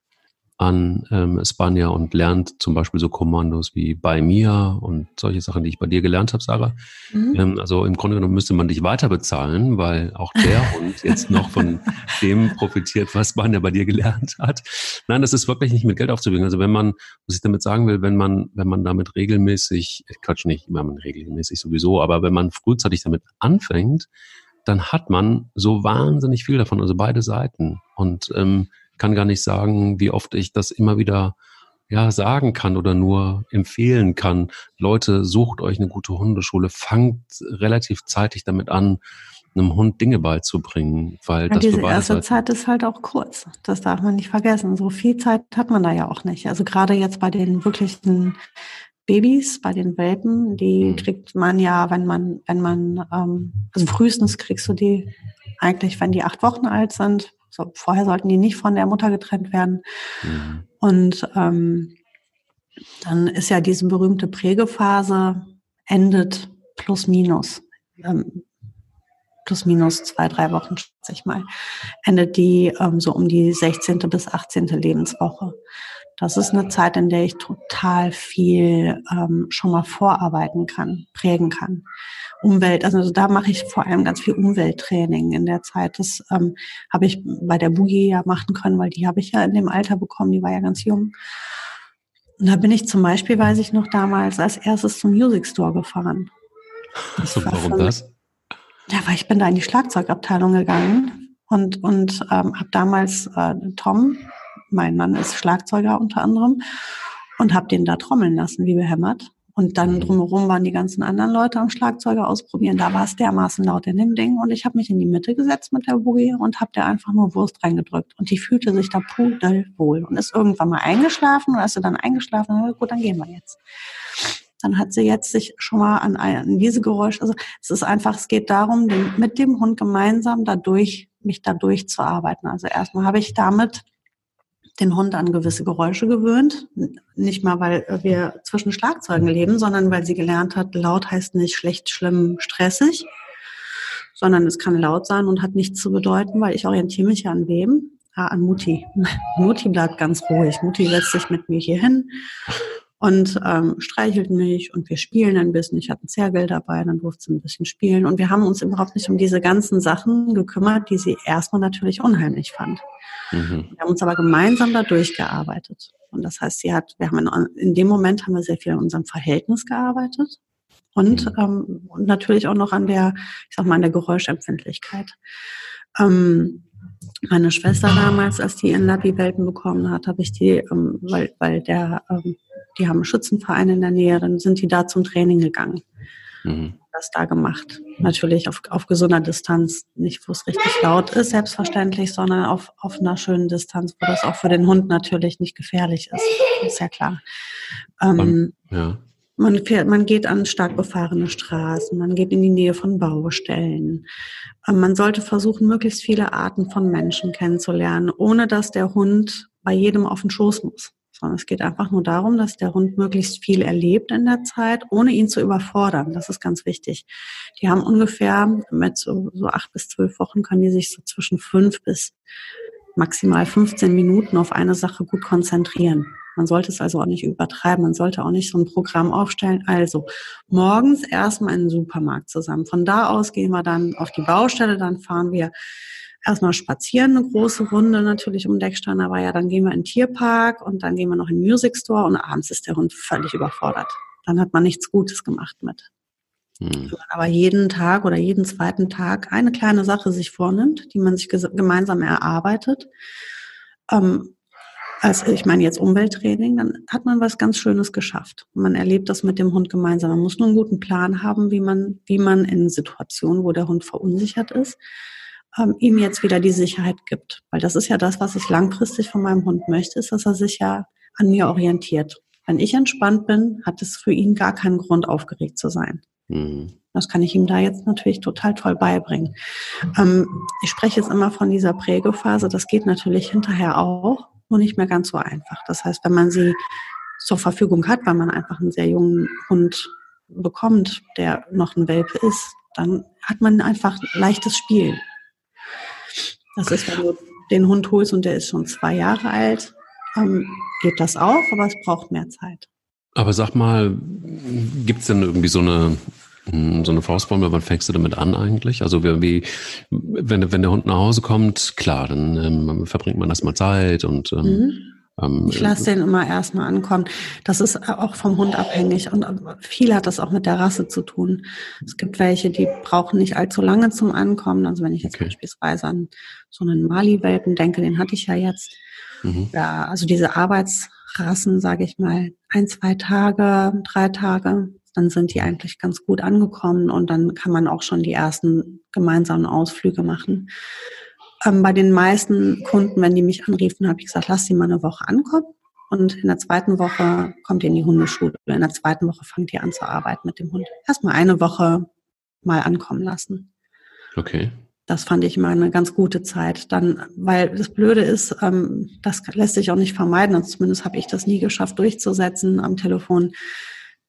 an ähm, Spanja und lernt zum Beispiel so Kommandos wie bei mir und solche Sachen, die ich bei dir gelernt habe, Sarah. Mhm. Ähm, also im Grunde genommen müsste man dich weiter bezahlen, weil auch der Hund jetzt noch von dem profitiert, was Spanja bei dir gelernt hat. Nein, das ist wirklich nicht mit Geld aufzuwiegen. Also wenn man, was ich damit sagen will, wenn man, wenn man damit regelmäßig, Quatsch nicht, wenn man regelmäßig sowieso, aber wenn man frühzeitig damit anfängt, dann hat man so wahnsinnig viel davon, also beide Seiten. Und ähm, kann gar nicht sagen, wie oft ich das immer wieder ja, sagen kann oder nur empfehlen kann. Leute, sucht euch eine gute Hundeschule, fangt relativ zeitig damit an, einem Hund Dinge beizubringen, weil ja, das diese erste Zeit ist halt auch kurz. Das darf man nicht vergessen. So viel Zeit hat man da ja auch nicht. Also gerade jetzt bei den wirklichen Babys, bei den Welpen, die mhm. kriegt man ja, wenn man, wenn man, ähm, also frühestens kriegst du die eigentlich, wenn die acht Wochen alt sind, so, vorher sollten die nicht von der Mutter getrennt werden. Mhm. Und ähm, dann ist ja diese berühmte Prägephase endet plus minus. Ähm, plus minus zwei, drei Wochen, schätze ich mal, endet die ähm, so um die 16. bis 18. Lebenswoche. Das ist eine Zeit, in der ich total viel ähm, schon mal vorarbeiten kann, prägen kann. Umwelt, also da mache ich vor allem ganz viel Umwelttraining in der Zeit. Das ähm, habe ich bei der Boogie ja machen können, weil die habe ich ja in dem Alter bekommen, die war ja ganz jung. Und da bin ich zum Beispiel, weiß ich noch damals, als erstes zum Music Store gefahren. Das Warum das? Ja, weil ich bin da in die Schlagzeugabteilung gegangen und, und ähm, habe damals äh, Tom, mein Mann ist Schlagzeuger unter anderem und habe den da trommeln lassen, wie behämmert. Und dann mhm. drumherum waren die ganzen anderen Leute am Schlagzeuger ausprobieren. Da war es dermaßen laut in dem Ding. Und ich habe mich in die Mitte gesetzt mit der Boogie und habe der einfach nur Wurst reingedrückt. Und die fühlte sich da pudelwohl und ist irgendwann mal eingeschlafen. Und als sie dann eingeschlafen hat, gut, dann gehen wir jetzt. Dann hat sie jetzt sich schon mal an, an diese Geräusche, also es ist einfach, es geht darum, den, mit dem Hund gemeinsam dadurch, mich dadurch zu arbeiten. Also erstmal habe ich damit den Hund an gewisse Geräusche gewöhnt. Nicht mal, weil wir zwischen Schlagzeugen leben, sondern weil sie gelernt hat, laut heißt nicht schlecht, schlimm, stressig, sondern es kann laut sein und hat nichts zu bedeuten, weil ich orientiere mich ja an wem? Ah, an Mutti. Mutti bleibt ganz ruhig. Mutti setzt sich mit mir hier hin und ähm, streichelt mich und wir spielen ein bisschen. Ich hatte ein Zergel dabei, dann durfte sie ein bisschen spielen und wir haben uns überhaupt nicht um diese ganzen Sachen gekümmert, die sie erstmal natürlich unheimlich fand. Mhm. Wir haben uns aber gemeinsam da durchgearbeitet. Und das heißt, sie hat, wir haben in, in dem Moment haben wir sehr viel an unserem Verhältnis gearbeitet und, mhm. ähm, und natürlich auch noch an der, ich sag mal, an der Geräuschempfindlichkeit. Ähm, meine Schwester damals, als die ihren Labi-Welpen bekommen hat, habe ich die, ähm, weil, weil der, ähm, die haben einen Schützenverein in der Nähe, dann sind die da zum Training gegangen. Mhm. Das da gemacht. Natürlich auf, auf gesunder Distanz, nicht wo es richtig laut ist, selbstverständlich, sondern auf, auf einer schönen Distanz, wo das auch für den Hund natürlich nicht gefährlich ist. Ist ja klar. Ähm, ja. Man, fährt, man geht an stark befahrene Straßen, man geht in die Nähe von Baustellen. Ähm, man sollte versuchen, möglichst viele Arten von Menschen kennenzulernen, ohne dass der Hund bei jedem auf den Schoß muss. Sondern es geht einfach nur darum, dass der Hund möglichst viel erlebt in der Zeit, ohne ihn zu überfordern. Das ist ganz wichtig. Die haben ungefähr mit so, so acht bis zwölf Wochen können die sich so zwischen fünf bis maximal 15 Minuten auf eine Sache gut konzentrieren. Man sollte es also auch nicht übertreiben. Man sollte auch nicht so ein Programm aufstellen. Also morgens erstmal in den Supermarkt zusammen. Von da aus gehen wir dann auf die Baustelle. Dann fahren wir erstmal spazieren, eine große Runde natürlich um Deckstein. Aber ja, dann gehen wir in den Tierpark und dann gehen wir noch in den Music Store und abends ist der Hund völlig überfordert. Dann hat man nichts Gutes gemacht mit. Hm. Aber jeden Tag oder jeden zweiten Tag eine kleine Sache sich vornimmt, die man sich gemeinsam erarbeitet, ähm, also ich meine jetzt Umwelttraining, dann hat man was ganz Schönes geschafft. Man erlebt das mit dem Hund gemeinsam. Man muss nur einen guten Plan haben, wie man, wie man in Situationen, wo der Hund verunsichert ist, ähm, ihm jetzt wieder die Sicherheit gibt. Weil das ist ja das, was ich langfristig von meinem Hund möchte, ist, dass er sich ja an mir orientiert. Wenn ich entspannt bin, hat es für ihn gar keinen Grund, aufgeregt zu sein. Mhm. Das kann ich ihm da jetzt natürlich total toll beibringen. Ähm, ich spreche jetzt immer von dieser Prägephase. Das geht natürlich hinterher auch, nur nicht mehr ganz so einfach. Das heißt, wenn man sie zur Verfügung hat, weil man einfach einen sehr jungen Hund bekommt, der noch ein Welpe ist, dann hat man einfach leichtes Spiel. Das ist, wenn du den Hund holst und der ist schon zwei Jahre alt, ähm, geht das auch, aber es braucht mehr Zeit. Aber sag mal, gibt es denn irgendwie so eine hm, so eine Faustformel, wann fängst du damit an eigentlich? Also wie, wenn, wenn der Hund nach Hause kommt, klar, dann ähm, verbringt man erstmal Zeit und ähm, mhm. Ähm, ich lasse den immer erstmal ankommen. Das ist auch vom Hund abhängig und viel hat das auch mit der Rasse zu tun. Es gibt welche, die brauchen nicht allzu lange zum Ankommen. Also wenn ich jetzt okay. beispielsweise an so einen Mali-Welpen denke, den hatte ich ja jetzt. Mhm. Ja, also diese Arbeitsrassen, sage ich mal, ein, zwei Tage, drei Tage, dann sind die eigentlich ganz gut angekommen und dann kann man auch schon die ersten gemeinsamen Ausflüge machen. Ähm, bei den meisten Kunden, wenn die mich anriefen, habe ich gesagt, lass sie mal eine Woche ankommen. Und in der zweiten Woche kommt ihr in die Hundeschule. In der zweiten Woche fangt ihr an zu arbeiten mit dem Hund. Erstmal eine Woche mal ankommen lassen. Okay. Das fand ich immer eine ganz gute Zeit. Dann, weil das Blöde ist, ähm, das lässt sich auch nicht vermeiden. Also zumindest habe ich das nie geschafft durchzusetzen am Telefon.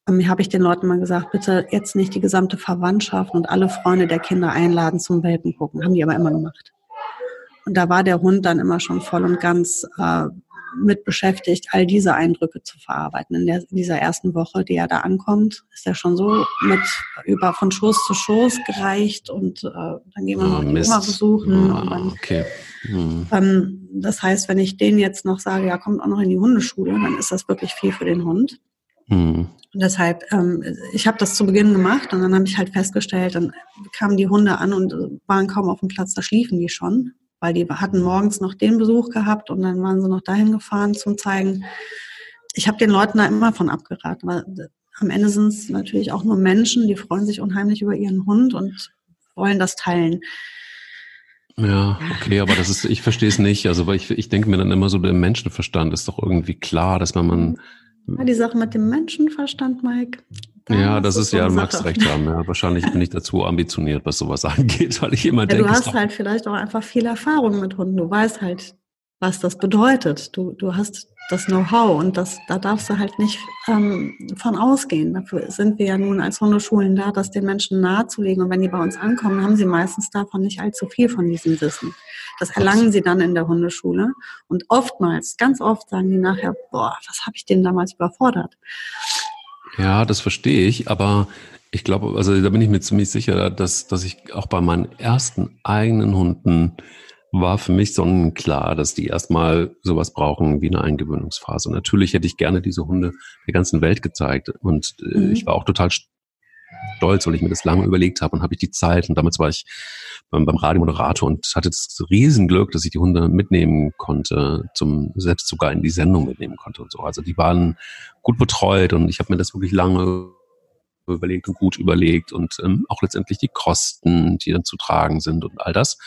Ähm, habe ich den Leuten mal gesagt, bitte jetzt nicht die gesamte Verwandtschaft und alle Freunde der Kinder einladen zum Welpen gucken. Haben die aber immer gemacht. Und da war der Hund dann immer schon voll und ganz äh, mit beschäftigt, all diese Eindrücke zu verarbeiten. In, der, in dieser ersten Woche, die er da ankommt, ist er schon so mit über von Schoß zu Schoß gereicht und äh, dann gehen wir oh, noch die Oma besuchen. Oh, dann, okay. Hm. Ähm, das heißt, wenn ich den jetzt noch sage, ja, kommt auch noch in die Hundeschule, dann ist das wirklich viel für den Hund. Hm. Und deshalb, ähm, ich habe das zu Beginn gemacht und dann habe ich halt festgestellt, dann kamen die Hunde an und waren kaum auf dem Platz, da schliefen die schon weil die hatten morgens noch den Besuch gehabt und dann waren sie noch dahin gefahren zum Zeigen. Ich habe den Leuten da immer von abgeraten, weil am Ende sind es natürlich auch nur Menschen, die freuen sich unheimlich über ihren Hund und wollen das teilen. Ja, okay, aber das ist, ich verstehe es nicht. Also, weil ich, ich denke mir dann immer so, der Menschenverstand ist doch irgendwie klar, dass man, man ja, die Sache mit dem Menschenverstand, Mike. Da ja, das ist, ist ja, du magst recht haben. Ja. Wahrscheinlich bin ich dazu ambitioniert, was sowas angeht, weil ich immer ja, denke. Du hast halt vielleicht auch einfach viel Erfahrung mit Hunden. Du weißt halt, was das bedeutet. Du, du hast das Know-how und das, da darfst du halt nicht ähm, von ausgehen. Dafür sind wir ja nun als Hundeschulen da, das den Menschen nahezulegen. Und wenn die bei uns ankommen, haben sie meistens davon nicht allzu viel von diesem Wissen. Das erlangen sie dann in der Hundeschule. Und oftmals, ganz oft sagen die nachher, boah, was habe ich denn damals überfordert? Ja, das verstehe ich, aber ich glaube, also da bin ich mir ziemlich sicher, dass, dass ich auch bei meinen ersten eigenen Hunden war für mich sonnenklar, dass die erstmal sowas brauchen wie eine Eingewöhnungsphase. Natürlich hätte ich gerne diese Hunde der ganzen Welt gezeigt und äh, mhm. ich war auch total stolz, weil ich mir das lange überlegt habe und habe ich die Zeit und damals war ich beim, beim Radiomoderator und hatte das Riesenglück, dass ich die Hunde mitnehmen konnte, zum selbst sogar in die Sendung mitnehmen konnte und so. Also die waren gut betreut und ich habe mir das wirklich lange überlegt und gut überlegt und ähm, auch letztendlich die Kosten, die dann zu tragen sind und all das.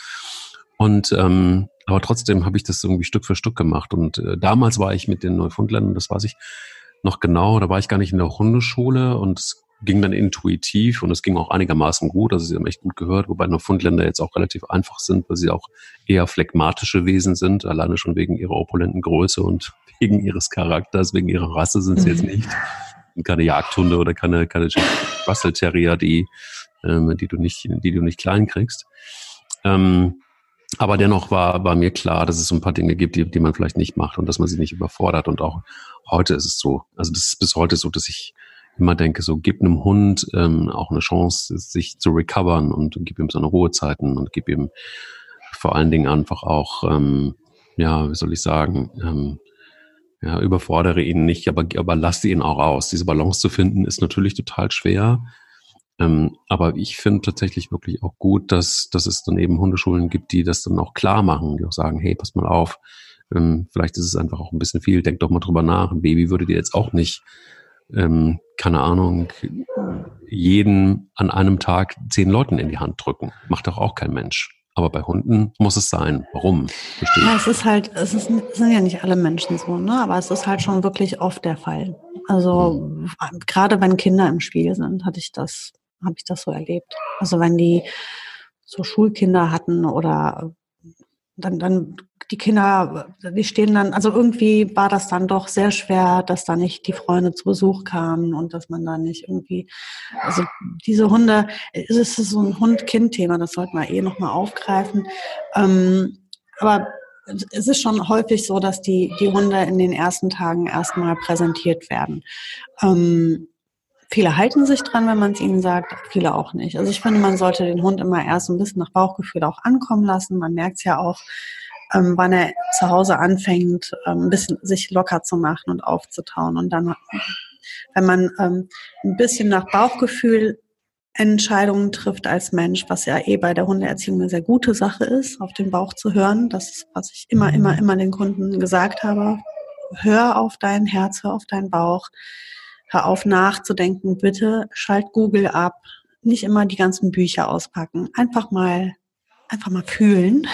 Und ähm, aber trotzdem habe ich das irgendwie Stück für Stück gemacht. Und äh, damals war ich mit den Neufundländern, das weiß ich noch genau, da war ich gar nicht in der Hundeschule und es ging dann intuitiv und es ging auch einigermaßen gut. Also sie haben echt gut gehört, wobei Neufundländer jetzt auch relativ einfach sind, weil sie auch eher phlegmatische Wesen sind, alleine schon wegen ihrer opulenten Größe und wegen ihres Charakters, wegen ihrer Rasse sind sie jetzt mhm. nicht. Keine Jagdhunde oder keine, keine Russell Terrier, die, ähm, die du nicht, die du nicht klein kriegst. Ähm, aber dennoch war, war mir klar, dass es so ein paar Dinge gibt, die, die man vielleicht nicht macht und dass man sie nicht überfordert. Und auch heute ist es so. Also das ist bis heute so, dass ich immer denke, so gib einem Hund ähm, auch eine Chance, sich zu recovern und gib ihm seine Ruhezeiten und gib ihm vor allen Dingen einfach auch, ähm, ja, wie soll ich sagen, ähm, ja, überfordere ihn nicht, aber, aber lasse ihn auch aus. Diese Balance zu finden ist natürlich total schwer. Ähm, aber ich finde tatsächlich wirklich auch gut, dass, dass es dann eben Hundeschulen gibt, die das dann auch klar machen, die auch sagen, hey, pass mal auf, ähm, vielleicht ist es einfach auch ein bisschen viel, denk doch mal drüber nach. Ein Baby würde dir jetzt auch nicht, ähm, keine Ahnung, jeden an einem Tag zehn Leuten in die Hand drücken. Macht doch auch kein Mensch. Aber bei Hunden muss es sein. Warum? Verstehe. Ja, es ist halt, es, ist, es sind ja nicht alle Menschen so, ne? Aber es ist halt schon wirklich oft der Fall. Also mhm. gerade wenn Kinder im Spiel sind, hatte ich das, habe ich das so erlebt. Also wenn die so Schulkinder hatten oder dann, dann die Kinder, die stehen dann, also irgendwie war das dann doch sehr schwer, dass da nicht die Freunde zu Besuch kamen und dass man da nicht irgendwie, also diese Hunde, es ist so ein Hund-Kind-Thema, das sollten wir eh nochmal aufgreifen. Ähm, aber es ist schon häufig so, dass die, die Hunde in den ersten Tagen erstmal präsentiert werden. Ähm, Viele halten sich dran, wenn man es ihnen sagt, viele auch nicht. Also ich finde, man sollte den Hund immer erst ein bisschen nach Bauchgefühl auch ankommen lassen. Man merkt es ja auch, ähm, wann er zu Hause anfängt, ähm, ein bisschen sich locker zu machen und aufzutauen. Und dann, wenn man ähm, ein bisschen nach Bauchgefühl Entscheidungen trifft als Mensch, was ja eh bei der Hundeerziehung eine sehr gute Sache ist, auf den Bauch zu hören. Das ist, was ich immer, immer, immer den Kunden gesagt habe. Hör auf dein Herz, hör auf deinen Bauch. Hör auf nachzudenken. Bitte schalt Google ab. Nicht immer die ganzen Bücher auspacken. Einfach mal einfach mal fühlen.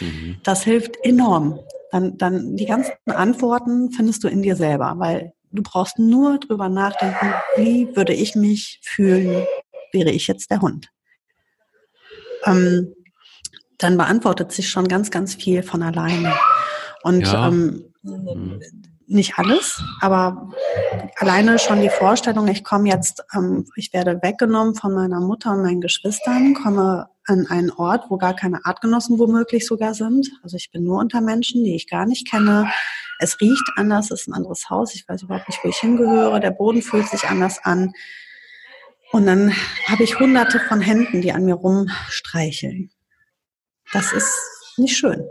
Mhm. Das hilft enorm. Dann, dann die ganzen Antworten findest du in dir selber, weil du brauchst nur drüber nachdenken, wie würde ich mich fühlen, wäre ich jetzt der Hund. Ähm, dann beantwortet sich schon ganz, ganz viel von alleine. Und ja. ähm, mhm nicht alles, aber alleine schon die Vorstellung, ich komme jetzt, ähm, ich werde weggenommen von meiner Mutter und meinen Geschwistern, komme an einen Ort, wo gar keine Artgenossen womöglich sogar sind. Also ich bin nur unter Menschen, die ich gar nicht kenne. Es riecht anders, es ist ein anderes Haus, ich weiß überhaupt nicht, wo ich hingehöre, der Boden fühlt sich anders an. Und dann habe ich hunderte von Händen, die an mir rumstreicheln. Das ist nicht schön.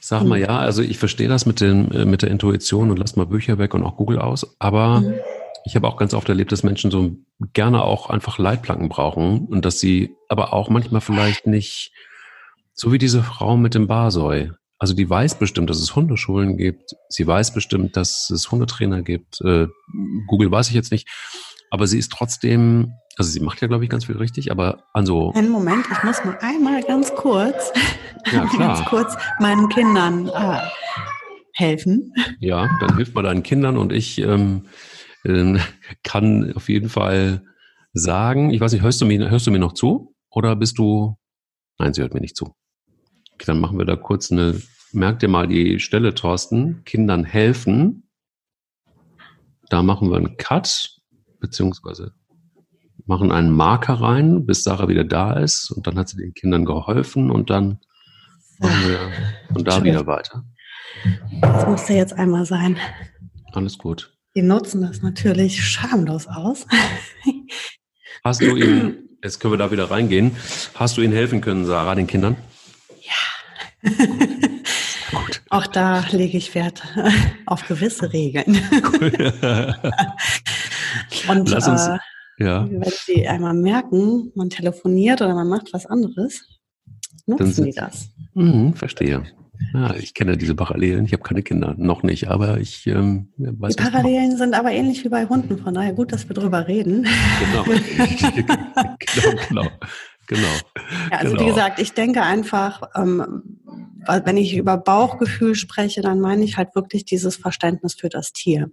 Sag mal, mhm. ja, also ich verstehe das mit, den, äh, mit der Intuition und lass mal Bücher weg und auch Google aus, aber mhm. ich habe auch ganz oft erlebt, dass Menschen so gerne auch einfach Leitplanken brauchen und dass sie aber auch manchmal vielleicht nicht, so wie diese Frau mit dem Barsoi, also die weiß bestimmt, dass es Hundeschulen gibt, sie weiß bestimmt, dass es Hundetrainer gibt, äh, Google weiß ich jetzt nicht, aber sie ist trotzdem also sie macht ja, glaube ich, ganz viel richtig, aber also. Einen Moment, ich muss mal einmal ganz kurz, ja, ganz kurz meinen Kindern äh, helfen. Ja, dann hilft mal deinen Kindern und ich ähm, äh, kann auf jeden Fall sagen, ich weiß nicht, hörst du, mir, hörst du mir noch zu? Oder bist du. Nein, sie hört mir nicht zu. Okay, dann machen wir da kurz eine, merk dir mal die Stelle, Thorsten, Kindern helfen. Da machen wir einen Cut, beziehungsweise machen einen Marker rein, bis Sarah wieder da ist und dann hat sie den Kindern geholfen und dann machen wir von da wieder weiter. Das musste jetzt einmal sein. Alles gut. Die nutzen das natürlich schamlos aus. Hast du ihnen, jetzt können wir da wieder reingehen, hast du ihnen helfen können, Sarah, den Kindern? Ja. Gut. Auch da lege ich Wert auf gewisse Regeln. Und Lass uns, äh, ja. Wenn sie einmal merken, man telefoniert oder man macht was anderes, nutzen die das. Mh, verstehe. Ja, ich kenne diese Parallelen. Ich habe keine Kinder, noch nicht, aber ich ähm, weiß. Die Parallelen sind aber ähnlich wie bei Hunden, von daher gut, dass wir drüber reden. Genau, genau, genau. genau. Ja, also genau. wie gesagt, ich denke einfach, ähm, wenn ich über Bauchgefühl spreche, dann meine ich halt wirklich dieses Verständnis für das Tier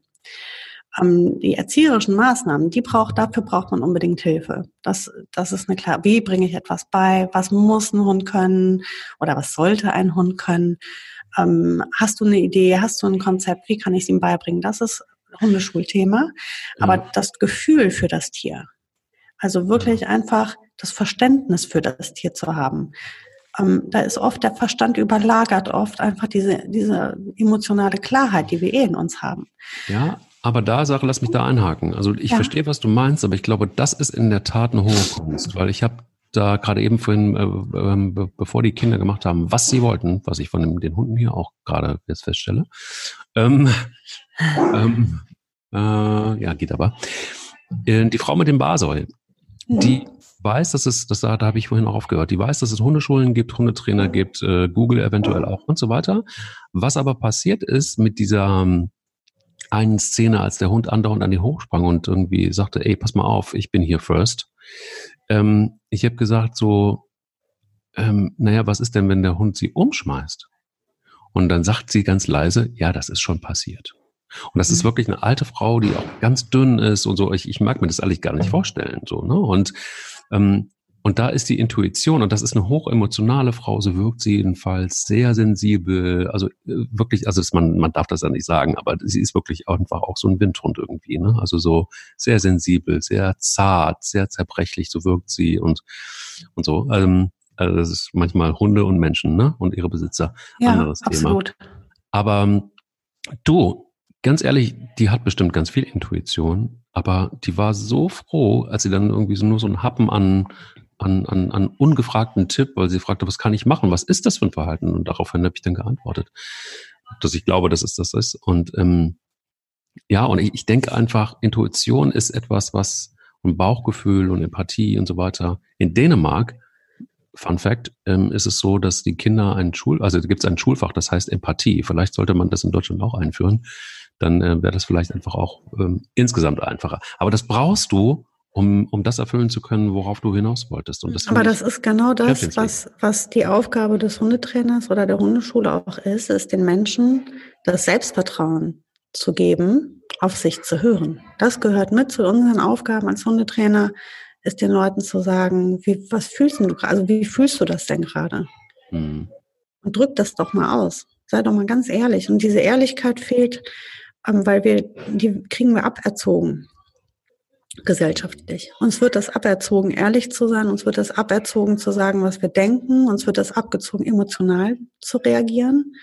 ähm, die erzieherischen Maßnahmen, die braucht, dafür braucht man unbedingt Hilfe. Das, das ist eine klar. Wie bringe ich etwas bei? Was muss ein Hund können? Oder was sollte ein Hund können? Ähm, hast du eine Idee? Hast du ein Konzept? Wie kann ich es ihm beibringen? Das ist Hundeschulthema. Aber das Gefühl für das Tier. Also wirklich einfach das Verständnis für das Tier zu haben. Ähm, da ist oft der Verstand überlagert, oft einfach diese, diese emotionale Klarheit, die wir eh in uns haben. Ja, aber da, Sache, lass mich da einhaken. Also ich ja. verstehe, was du meinst, aber ich glaube, das ist in der Tat eine hohe Kunst, weil ich habe da gerade eben vorhin, äh, äh, be bevor die Kinder gemacht haben, was sie wollten, was ich von den, den Hunden hier auch gerade jetzt feststelle. Ähm, ähm, äh, ja, geht aber. Äh, die Frau mit dem Barsoi, die weiß, dass es, das, da, da habe ich vorhin auch aufgehört, die weiß, dass es Hundeschulen gibt, Hundetrainer gibt, äh, Google eventuell auch und so weiter. Was aber passiert ist mit dieser einen Szene, als der Hund andauernd an die hochsprang und irgendwie sagte, ey, pass mal auf, ich bin hier first. Ähm, ich habe gesagt, so, ähm, naja, was ist denn, wenn der Hund sie umschmeißt? Und dann sagt sie ganz leise, ja, das ist schon passiert. Und das ist mhm. wirklich eine alte Frau, die auch ganz dünn ist und so. Ich, ich mag mir das eigentlich gar nicht mhm. vorstellen. So, ne? Und ähm, und da ist die Intuition, und das ist eine hochemotionale Frau, so wirkt sie jedenfalls sehr sensibel, also äh, wirklich, also man, man darf das ja nicht sagen, aber sie ist wirklich einfach auch so ein Windhund irgendwie, ne? Also so sehr sensibel, sehr zart, sehr zerbrechlich, so wirkt sie und, und so. Ähm, also das ist manchmal Hunde und Menschen, ne? Und ihre Besitzer. Ja, anderes absolut. Thema. Aber ähm, du, ganz ehrlich, die hat bestimmt ganz viel Intuition, aber die war so froh, als sie dann irgendwie so nur so einen Happen an an, an, an ungefragten Tipp, weil sie fragte, was kann ich machen? Was ist das für ein Verhalten? Und daraufhin habe ich dann geantwortet, dass ich glaube, dass es das ist. Und ähm, ja, und ich, ich denke einfach, Intuition ist etwas, was und Bauchgefühl und Empathie und so weiter. In Dänemark, Fun Fact, ähm, ist es so, dass die Kinder ein Schul, also gibt es ein Schulfach, das heißt Empathie. Vielleicht sollte man das in Deutschland auch einführen. Dann äh, wäre das vielleicht einfach auch ähm, insgesamt einfacher. Aber das brauchst du, um, um das erfüllen zu können, worauf du hinaus wolltest. Und das Aber das ist genau das, was, was die Aufgabe des Hundetrainers oder der Hundeschule auch ist, ist den Menschen das Selbstvertrauen zu geben, auf sich zu hören. Das gehört mit zu unseren Aufgaben als Hundetrainer, ist den Leuten zu sagen, wie, was fühlst du, also wie fühlst du das denn gerade? Mhm. Und drück das doch mal aus. Sei doch mal ganz ehrlich. Und diese Ehrlichkeit fehlt, ähm, weil wir, die kriegen wir aberzogen gesellschaftlich. Uns wird das aberzogen, ehrlich zu sein, uns wird das aberzogen zu sagen, was wir denken, uns wird das abgezogen, emotional zu reagieren.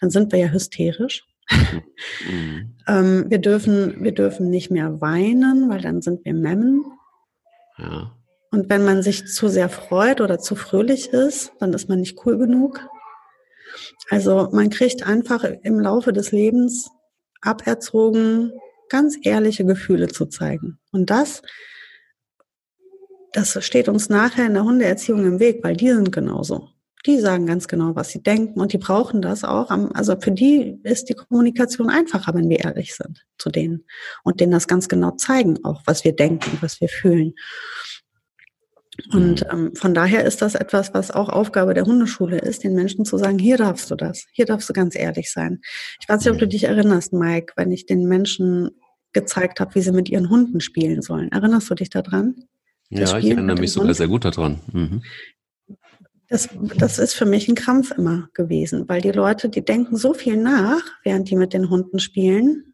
Dann sind wir ja hysterisch. Mhm. ähm, wir, dürfen, wir dürfen nicht mehr weinen, weil dann sind wir Memmen. Ja. Und wenn man sich zu sehr freut oder zu fröhlich ist, dann ist man nicht cool genug. Also man kriegt einfach im Laufe des Lebens aberzogen, ganz ehrliche Gefühle zu zeigen. Und das, das steht uns nachher in der Hundeerziehung im Weg, weil die sind genauso. Die sagen ganz genau, was sie denken und die brauchen das auch. also für die ist die Kommunikation einfacher, wenn wir ehrlich sind zu denen und denen das ganz genau zeigen, auch was wir denken, was wir fühlen. Und mhm. ähm, von daher ist das etwas, was auch Aufgabe der Hundeschule ist, den Menschen zu sagen, hier darfst du das, hier darfst du ganz ehrlich sein. Ich weiß nicht, ob du mhm. dich erinnerst, Mike, wenn ich den Menschen gezeigt habe, wie sie mit ihren Hunden spielen sollen. Erinnerst du dich daran? Das ja, ich erinnere mich sogar Hund? sehr gut daran. Mhm. Das, das ist für mich ein Krampf immer gewesen, weil die Leute, die denken so viel nach, während die mit den Hunden spielen.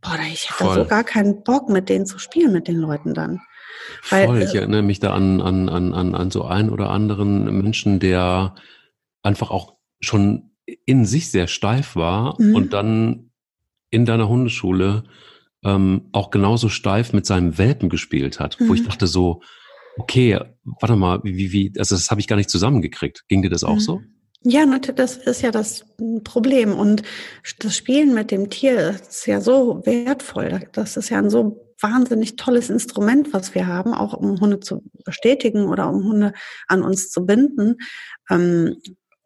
Boah, ich habe so gar keinen Bock, mit denen zu spielen, mit den Leuten dann. Weil, Voll, ich äh, erinnere mich da an, an, an, an, an so einen oder anderen Menschen, der einfach auch schon in sich sehr steif war mhm. und dann in deiner Hundeschule ähm, auch genauso steif mit seinem Welpen gespielt hat, mhm. wo ich mhm. dachte so, okay, warte mal, wie, wie, also das habe ich gar nicht zusammengekriegt. Ging dir das auch mhm. so? Ja, das ist ja das Problem. Und das Spielen mit dem Tier ist ja so wertvoll. Das ist ja ein so wahnsinnig tolles Instrument, was wir haben, auch um Hunde zu bestätigen oder um Hunde an uns zu binden. Ähm,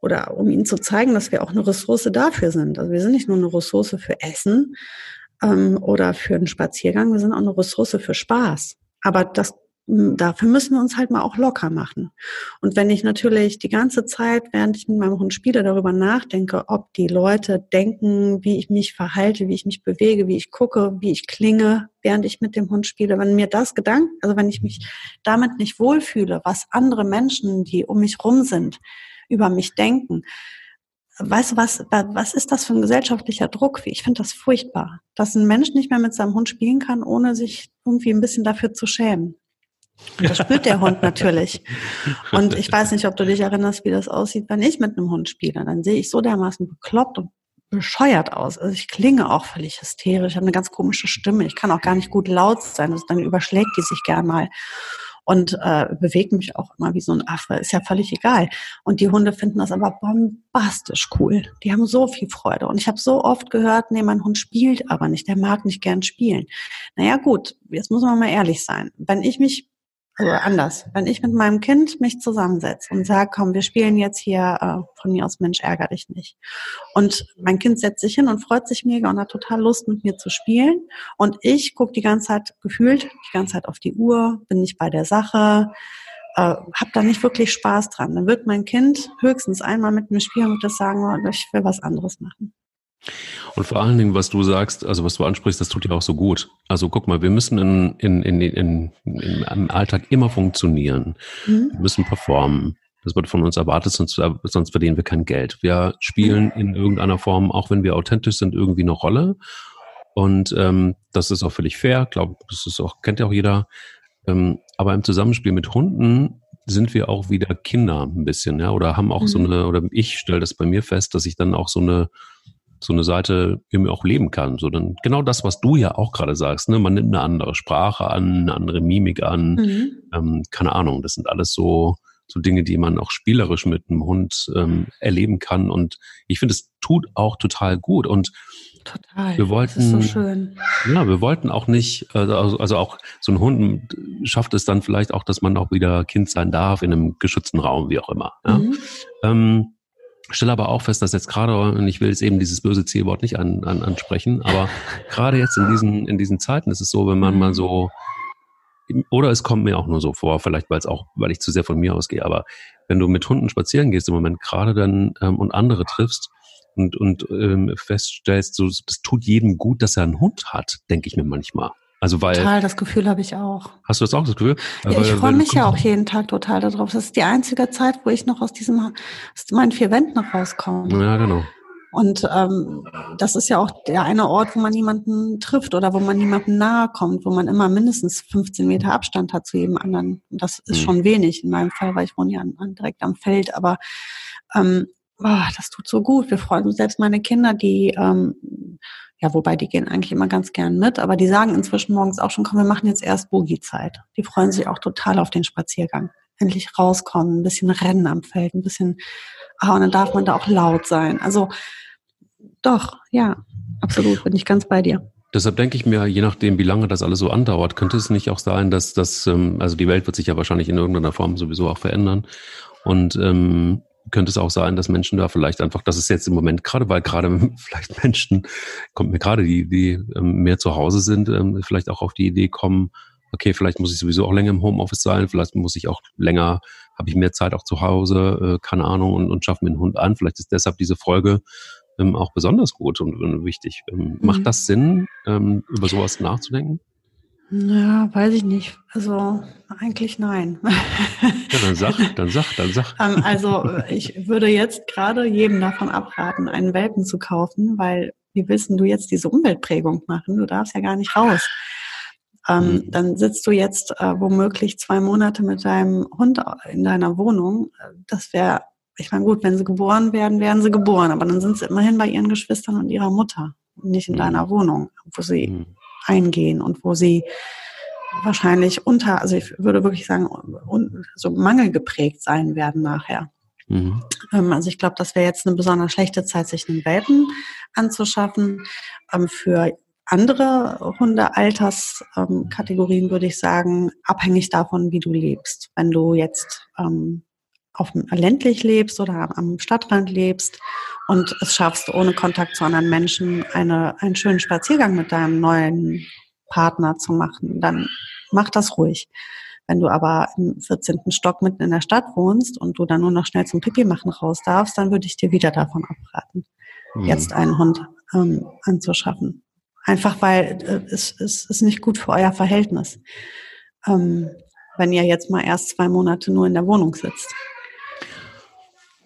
oder um ihnen zu zeigen, dass wir auch eine Ressource dafür sind. Also wir sind nicht nur eine Ressource für Essen, ähm, oder für einen Spaziergang. Wir sind auch eine Ressource für Spaß. Aber das dafür müssen wir uns halt mal auch locker machen. Und wenn ich natürlich die ganze Zeit, während ich mit meinem Hund spiele, darüber nachdenke, ob die Leute denken, wie ich mich verhalte, wie ich mich bewege, wie ich gucke, wie ich klinge, während ich mit dem Hund spiele, wenn mir das Gedanken, also wenn ich mich damit nicht wohlfühle, was andere Menschen, die um mich rum sind, über mich denken, weißt du was, was ist das für ein gesellschaftlicher Druck? Ich finde das furchtbar, dass ein Mensch nicht mehr mit seinem Hund spielen kann, ohne sich irgendwie ein bisschen dafür zu schämen. Das spürt der Hund natürlich. Und ich weiß nicht, ob du dich erinnerst, wie das aussieht, wenn ich mit einem Hund spiele. Dann sehe ich so dermaßen bekloppt und bescheuert aus. Also ich klinge auch völlig hysterisch, ich habe eine ganz komische Stimme. Ich kann auch gar nicht gut laut sein. Also dann überschlägt die sich gern mal und äh, bewege mich auch immer wie so ein Affe. Ist ja völlig egal. Und die Hunde finden das aber bombastisch cool. Die haben so viel Freude. Und ich habe so oft gehört, nee, mein Hund spielt aber nicht, der mag nicht gern spielen. Naja gut, jetzt muss man mal ehrlich sein. Wenn ich mich also anders. Wenn ich mit meinem Kind mich zusammensetze und sage, komm, wir spielen jetzt hier äh, von mir aus Mensch, ärger dich nicht. Und mein Kind setzt sich hin und freut sich mega und hat total Lust, mit mir zu spielen. Und ich gucke die ganze Zeit gefühlt, die ganze Zeit auf die Uhr, bin nicht bei der Sache, äh, habe da nicht wirklich Spaß dran. Dann wird mein Kind höchstens einmal mit mir spielen und das sagen, oh, ich will was anderes machen. Und vor allen Dingen, was du sagst, also was du ansprichst, das tut ja auch so gut. Also guck mal, wir müssen in, in, in, in, in, im Alltag immer funktionieren. Mhm. Wir müssen performen. Das wird von uns erwartet, sonst, sonst verdienen wir kein Geld. Wir spielen in irgendeiner Form, auch wenn wir authentisch sind, irgendwie eine Rolle. Und ähm, das ist auch völlig fair. Ich glaube, das ist auch, kennt ja auch jeder. Ähm, aber im Zusammenspiel mit Hunden sind wir auch wieder Kinder ein bisschen, ja, oder haben auch mhm. so eine, oder ich stelle das bei mir fest, dass ich dann auch so eine so eine Seite irgendwie auch leben kann. So dann genau das, was du ja auch gerade sagst. Ne? Man nimmt eine andere Sprache an, eine andere Mimik an. Mhm. Ähm, keine Ahnung. Das sind alles so so Dinge, die man auch spielerisch mit einem Hund ähm, erleben kann. Und ich finde, es tut auch total gut. Und Total. Wir wollten, das ist so schön. Ja, wir wollten auch nicht, also, also auch so ein Hund schafft es dann vielleicht auch, dass man auch wieder Kind sein darf in einem geschützten Raum, wie auch immer. Ja? Mhm. Ähm, stelle aber auch fest, dass jetzt gerade, und ich will jetzt eben dieses böse Zielwort nicht an, an, ansprechen, aber gerade jetzt in diesen, in diesen Zeiten ist es so, wenn man mal so, oder es kommt mir auch nur so vor, vielleicht weil es auch, weil ich zu sehr von mir ausgehe, aber wenn du mit Hunden spazieren gehst im Moment gerade dann ähm, und andere triffst und, und ähm, feststellst, so, das tut jedem gut, dass er einen Hund hat, denke ich mir manchmal. Also weil total, das Gefühl habe ich auch. Hast du das auch das Gefühl? Ja, ich freue mich ja auch jeden Tag total darauf. Das ist die einzige Zeit, wo ich noch aus diesem aus meinen vier Wänden rauskomme. Ja, genau. Und ähm, das ist ja auch der eine Ort, wo man niemanden trifft oder wo man niemandem nahe kommt, wo man immer mindestens 15 Meter Abstand hat zu jedem anderen. Das ist mhm. schon wenig in meinem Fall, weil ich wohne ja an, an, direkt am Feld. Aber ähm, oh, das tut so gut. Wir freuen uns selbst meine Kinder, die ähm, ja, wobei die gehen eigentlich immer ganz gern mit, aber die sagen inzwischen morgens auch schon, komm, wir machen jetzt erst Boogie-Zeit. Die freuen sich auch total auf den Spaziergang. Endlich rauskommen, ein bisschen rennen am Feld, ein bisschen, ah, und dann darf man da auch laut sein. Also, doch, ja, absolut, bin ich ganz bei dir. Deshalb denke ich mir, je nachdem, wie lange das alles so andauert, könnte es nicht auch sein, dass das, ähm, also die Welt wird sich ja wahrscheinlich in irgendeiner Form sowieso auch verändern. Und ähm, könnte es auch sein, dass Menschen da vielleicht einfach, das ist jetzt im Moment gerade, weil gerade vielleicht Menschen, kommt mir gerade die, die ähm, mehr zu Hause sind, ähm, vielleicht auch auf die Idee kommen, okay, vielleicht muss ich sowieso auch länger im Homeoffice sein, vielleicht muss ich auch länger, habe ich mehr Zeit auch zu Hause, äh, keine Ahnung, und, und schaffe mir einen Hund an. Vielleicht ist deshalb diese Folge ähm, auch besonders gut und, wichtig. Ähm, mhm. Macht das Sinn, über sowas nachzudenken? Ja, weiß ich nicht. Also eigentlich nein. Ja, dann sag, dann sag, dann sag. Ähm, also ich würde jetzt gerade jedem davon abraten, einen Welpen zu kaufen, weil wie willst du jetzt diese Umweltprägung machen? Du darfst ja gar nicht raus. Ähm, mhm. Dann sitzt du jetzt äh, womöglich zwei Monate mit deinem Hund in deiner Wohnung. Das wäre, ich meine, gut, wenn sie geboren werden, werden sie geboren, aber dann sind sie immerhin bei ihren Geschwistern und ihrer Mutter, nicht in mhm. deiner Wohnung, wo sie mhm eingehen und wo sie wahrscheinlich unter, also ich würde wirklich sagen, so mangelgeprägt sein werden nachher. Mhm. Ähm, also ich glaube, das wäre jetzt eine besonders schlechte Zeit, sich einen Welpen anzuschaffen. Ähm, für andere Hundealterskategorien würde ich sagen, abhängig davon, wie du lebst. Wenn du jetzt ähm, auf ländlich lebst oder am Stadtrand lebst und es schaffst, ohne Kontakt zu anderen Menschen eine, einen schönen Spaziergang mit deinem neuen Partner zu machen, dann mach das ruhig. Wenn du aber im 14. Stock mitten in der Stadt wohnst und du dann nur noch schnell zum Pipi machen raus darfst, dann würde ich dir wieder davon abraten, mhm. jetzt einen Hund ähm, anzuschaffen. Einfach weil äh, es, es ist nicht gut für euer Verhältnis, ähm, wenn ihr jetzt mal erst zwei Monate nur in der Wohnung sitzt.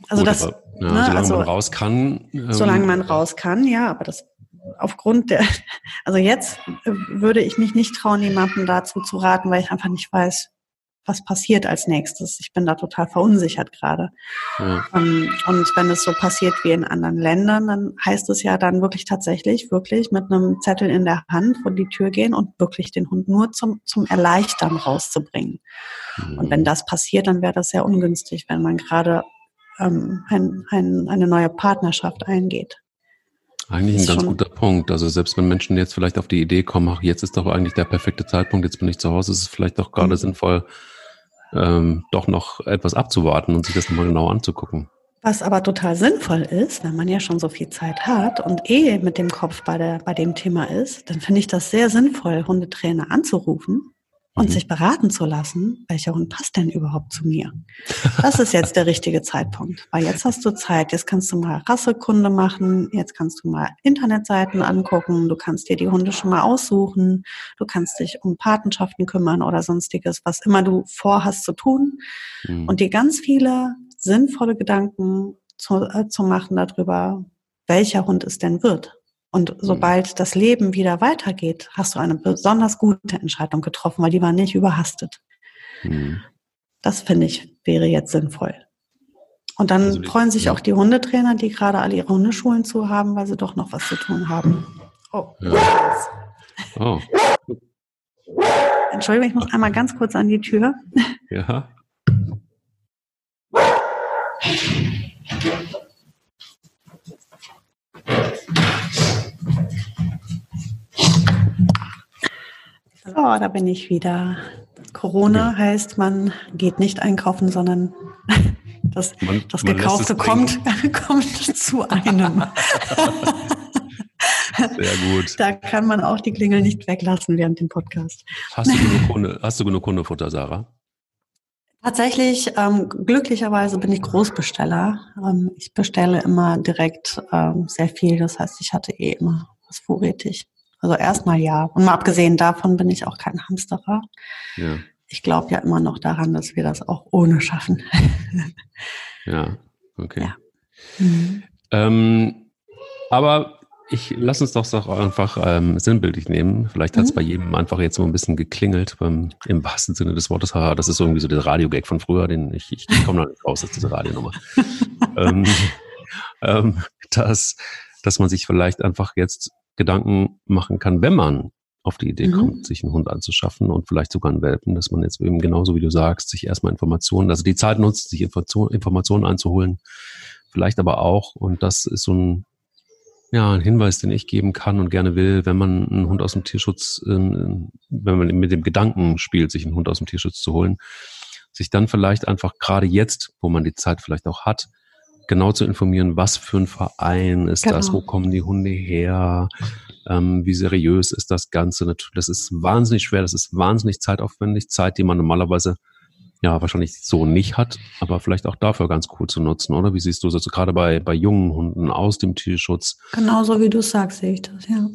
Also Gut, das, aber, ja, ne, solange also, man raus kann. Ähm, solange man raus kann, ja, aber das aufgrund der, also jetzt äh, würde ich mich nicht trauen, jemandem dazu zu raten, weil ich einfach nicht weiß, was passiert als nächstes. Ich bin da total verunsichert gerade. Ja. Ähm, und wenn es so passiert wie in anderen Ländern, dann heißt es ja dann wirklich tatsächlich, wirklich mit einem Zettel in der Hand vor die Tür gehen und wirklich den Hund nur zum, zum Erleichtern rauszubringen. Mhm. Und wenn das passiert, dann wäre das sehr ungünstig, wenn man gerade ähm, ein, ein, eine neue Partnerschaft eingeht. Eigentlich ein ganz guter Punkt. Also selbst wenn Menschen jetzt vielleicht auf die Idee kommen, ach, jetzt ist doch eigentlich der perfekte Zeitpunkt, jetzt bin ich zu Hause, ist es vielleicht doch gerade mhm. sinnvoll, ähm, doch noch etwas abzuwarten und sich das nochmal genau anzugucken. Was aber total sinnvoll ist, wenn man ja schon so viel Zeit hat und eh mit dem Kopf bei, der, bei dem Thema ist, dann finde ich das sehr sinnvoll, Hundetrainer anzurufen und mhm. sich beraten zu lassen, welcher Hund passt denn überhaupt zu mir. Das ist jetzt der richtige Zeitpunkt, weil jetzt hast du Zeit, jetzt kannst du mal Rassekunde machen, jetzt kannst du mal Internetseiten angucken, du kannst dir die Hunde schon mal aussuchen, du kannst dich um Patenschaften kümmern oder sonstiges, was immer du vorhast zu tun mhm. und dir ganz viele sinnvolle Gedanken zu, äh, zu machen darüber, welcher Hund es denn wird. Und mhm. sobald das Leben wieder weitergeht, hast du eine besonders gute Entscheidung getroffen, weil die war nicht überhastet. Mhm. Das finde ich wäre jetzt sinnvoll. Und dann also freuen sich ja. auch die Hundetrainer, die gerade alle ihre Hundeschulen zu haben, weil sie doch noch was zu tun haben. Oh. Ja. oh. Entschuldigung, ich muss einmal ganz kurz an die Tür. Ja. So, da bin ich wieder. Corona ja. heißt, man geht nicht einkaufen, sondern das, man, das man Gekaufte kommt, kommt zu einem. Sehr gut. Da kann man auch die Klingel nicht weglassen während dem Podcast. Hast du genug, Kunde, hast du genug Kundefutter, Sarah? Tatsächlich, ähm, glücklicherweise bin ich Großbesteller. Ähm, ich bestelle immer direkt ähm, sehr viel. Das heißt, ich hatte eh immer was vorrätig. Also erstmal ja. Und mal abgesehen davon bin ich auch kein Hamsterer. Ja. Ich glaube ja immer noch daran, dass wir das auch ohne schaffen. ja, okay. Ja. Mhm. Ähm, aber ich lass uns doch auch einfach ähm, sinnbildlich nehmen. Vielleicht hat es mhm. bei jedem einfach jetzt so ein bisschen geklingelt, beim, im wahrsten Sinne des Wortes. Haha, das ist irgendwie so der Radiogag von früher, den ich, ich, ich komme noch nicht raus aus dieser Radionummer. ähm, ähm, dass, dass man sich vielleicht einfach jetzt Gedanken machen kann, wenn man auf die Idee mhm. kommt, sich einen Hund anzuschaffen und vielleicht sogar einen Welpen, dass man jetzt eben genauso wie du sagst, sich erstmal Informationen, also die Zeit nutzt, sich Informationen einzuholen, vielleicht aber auch, und das ist so ein, ja, ein Hinweis, den ich geben kann und gerne will, wenn man einen Hund aus dem Tierschutz, äh, wenn man mit dem Gedanken spielt, sich einen Hund aus dem Tierschutz zu holen, sich dann vielleicht einfach gerade jetzt, wo man die Zeit vielleicht auch hat, genau zu informieren, was für ein Verein ist genau. das, wo kommen die Hunde her, ähm, wie seriös ist das Ganze. Natürlich, das ist wahnsinnig schwer, das ist wahnsinnig zeitaufwendig, Zeit, die man normalerweise ja wahrscheinlich so nicht hat, aber vielleicht auch dafür ganz cool zu nutzen, oder? Wie siehst du das also gerade bei, bei jungen Hunden aus dem Tierschutz? Genauso wie du sagst, sehe ich das, ja.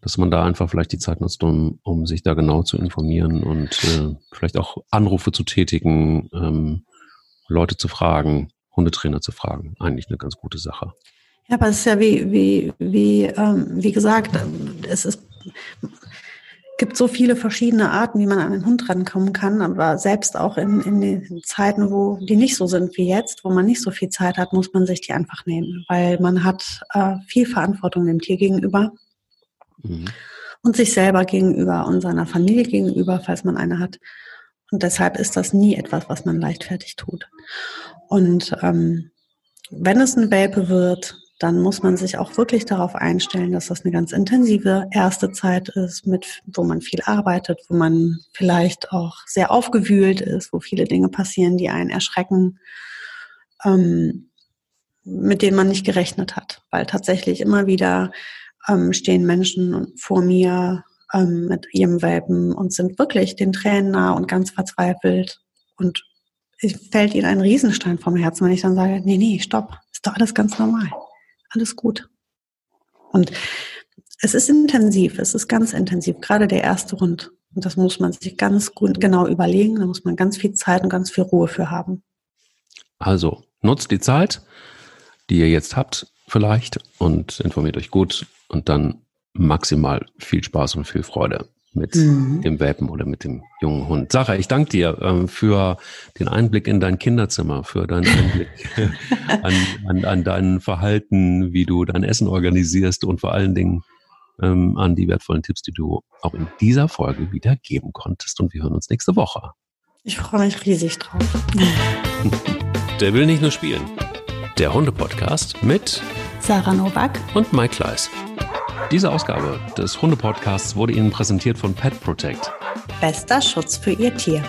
Dass man da einfach vielleicht die Zeit nutzt, um, um sich da genau zu informieren und äh, vielleicht auch Anrufe zu tätigen, ähm, Leute zu fragen, Hundetrainer zu fragen. Eigentlich eine ganz gute Sache. Ja, aber es ist ja wie, wie, wie, ähm, wie gesagt, es ist, gibt so viele verschiedene Arten, wie man an einen Hund rankommen kann, aber selbst auch in, in den Zeiten, wo die nicht so sind wie jetzt, wo man nicht so viel Zeit hat, muss man sich die einfach nehmen, weil man hat äh, viel Verantwortung dem Tier gegenüber mhm. und sich selber gegenüber und seiner Familie gegenüber, falls man eine hat. Und deshalb ist das nie etwas, was man leichtfertig tut. Und ähm, wenn es ein Welpe wird, dann muss man sich auch wirklich darauf einstellen, dass das eine ganz intensive erste Zeit ist, mit, wo man viel arbeitet, wo man vielleicht auch sehr aufgewühlt ist, wo viele Dinge passieren, die einen erschrecken, ähm, mit denen man nicht gerechnet hat. Weil tatsächlich immer wieder ähm, stehen Menschen vor mir ähm, mit ihrem Welpen und sind wirklich den Tränen nah und ganz verzweifelt und fällt ihnen ein Riesenstein vom Herzen, wenn ich dann sage, nee, nee, stopp, ist doch alles ganz normal. Alles gut. Und es ist intensiv, es ist ganz intensiv, gerade der erste Rund. Und das muss man sich ganz gut, genau überlegen, da muss man ganz viel Zeit und ganz viel Ruhe für haben. Also, nutzt die Zeit, die ihr jetzt habt, vielleicht, und informiert euch gut und dann maximal viel Spaß und viel Freude mit mhm. dem Welpen oder mit dem jungen Hund. Sarah, ich danke dir ähm, für den Einblick in dein Kinderzimmer, für deinen Einblick an, an, an dein Verhalten, wie du dein Essen organisierst und vor allen Dingen ähm, an die wertvollen Tipps, die du auch in dieser Folge wieder geben konntest. Und wir hören uns nächste Woche. Ich freue mich riesig drauf. Der will nicht nur spielen. Der Hunde-Podcast mit Sarah Novak und Mike Kleiss. Diese Ausgabe des Hunde-Podcasts wurde Ihnen präsentiert von Pet Protect. Bester Schutz für Ihr Tier.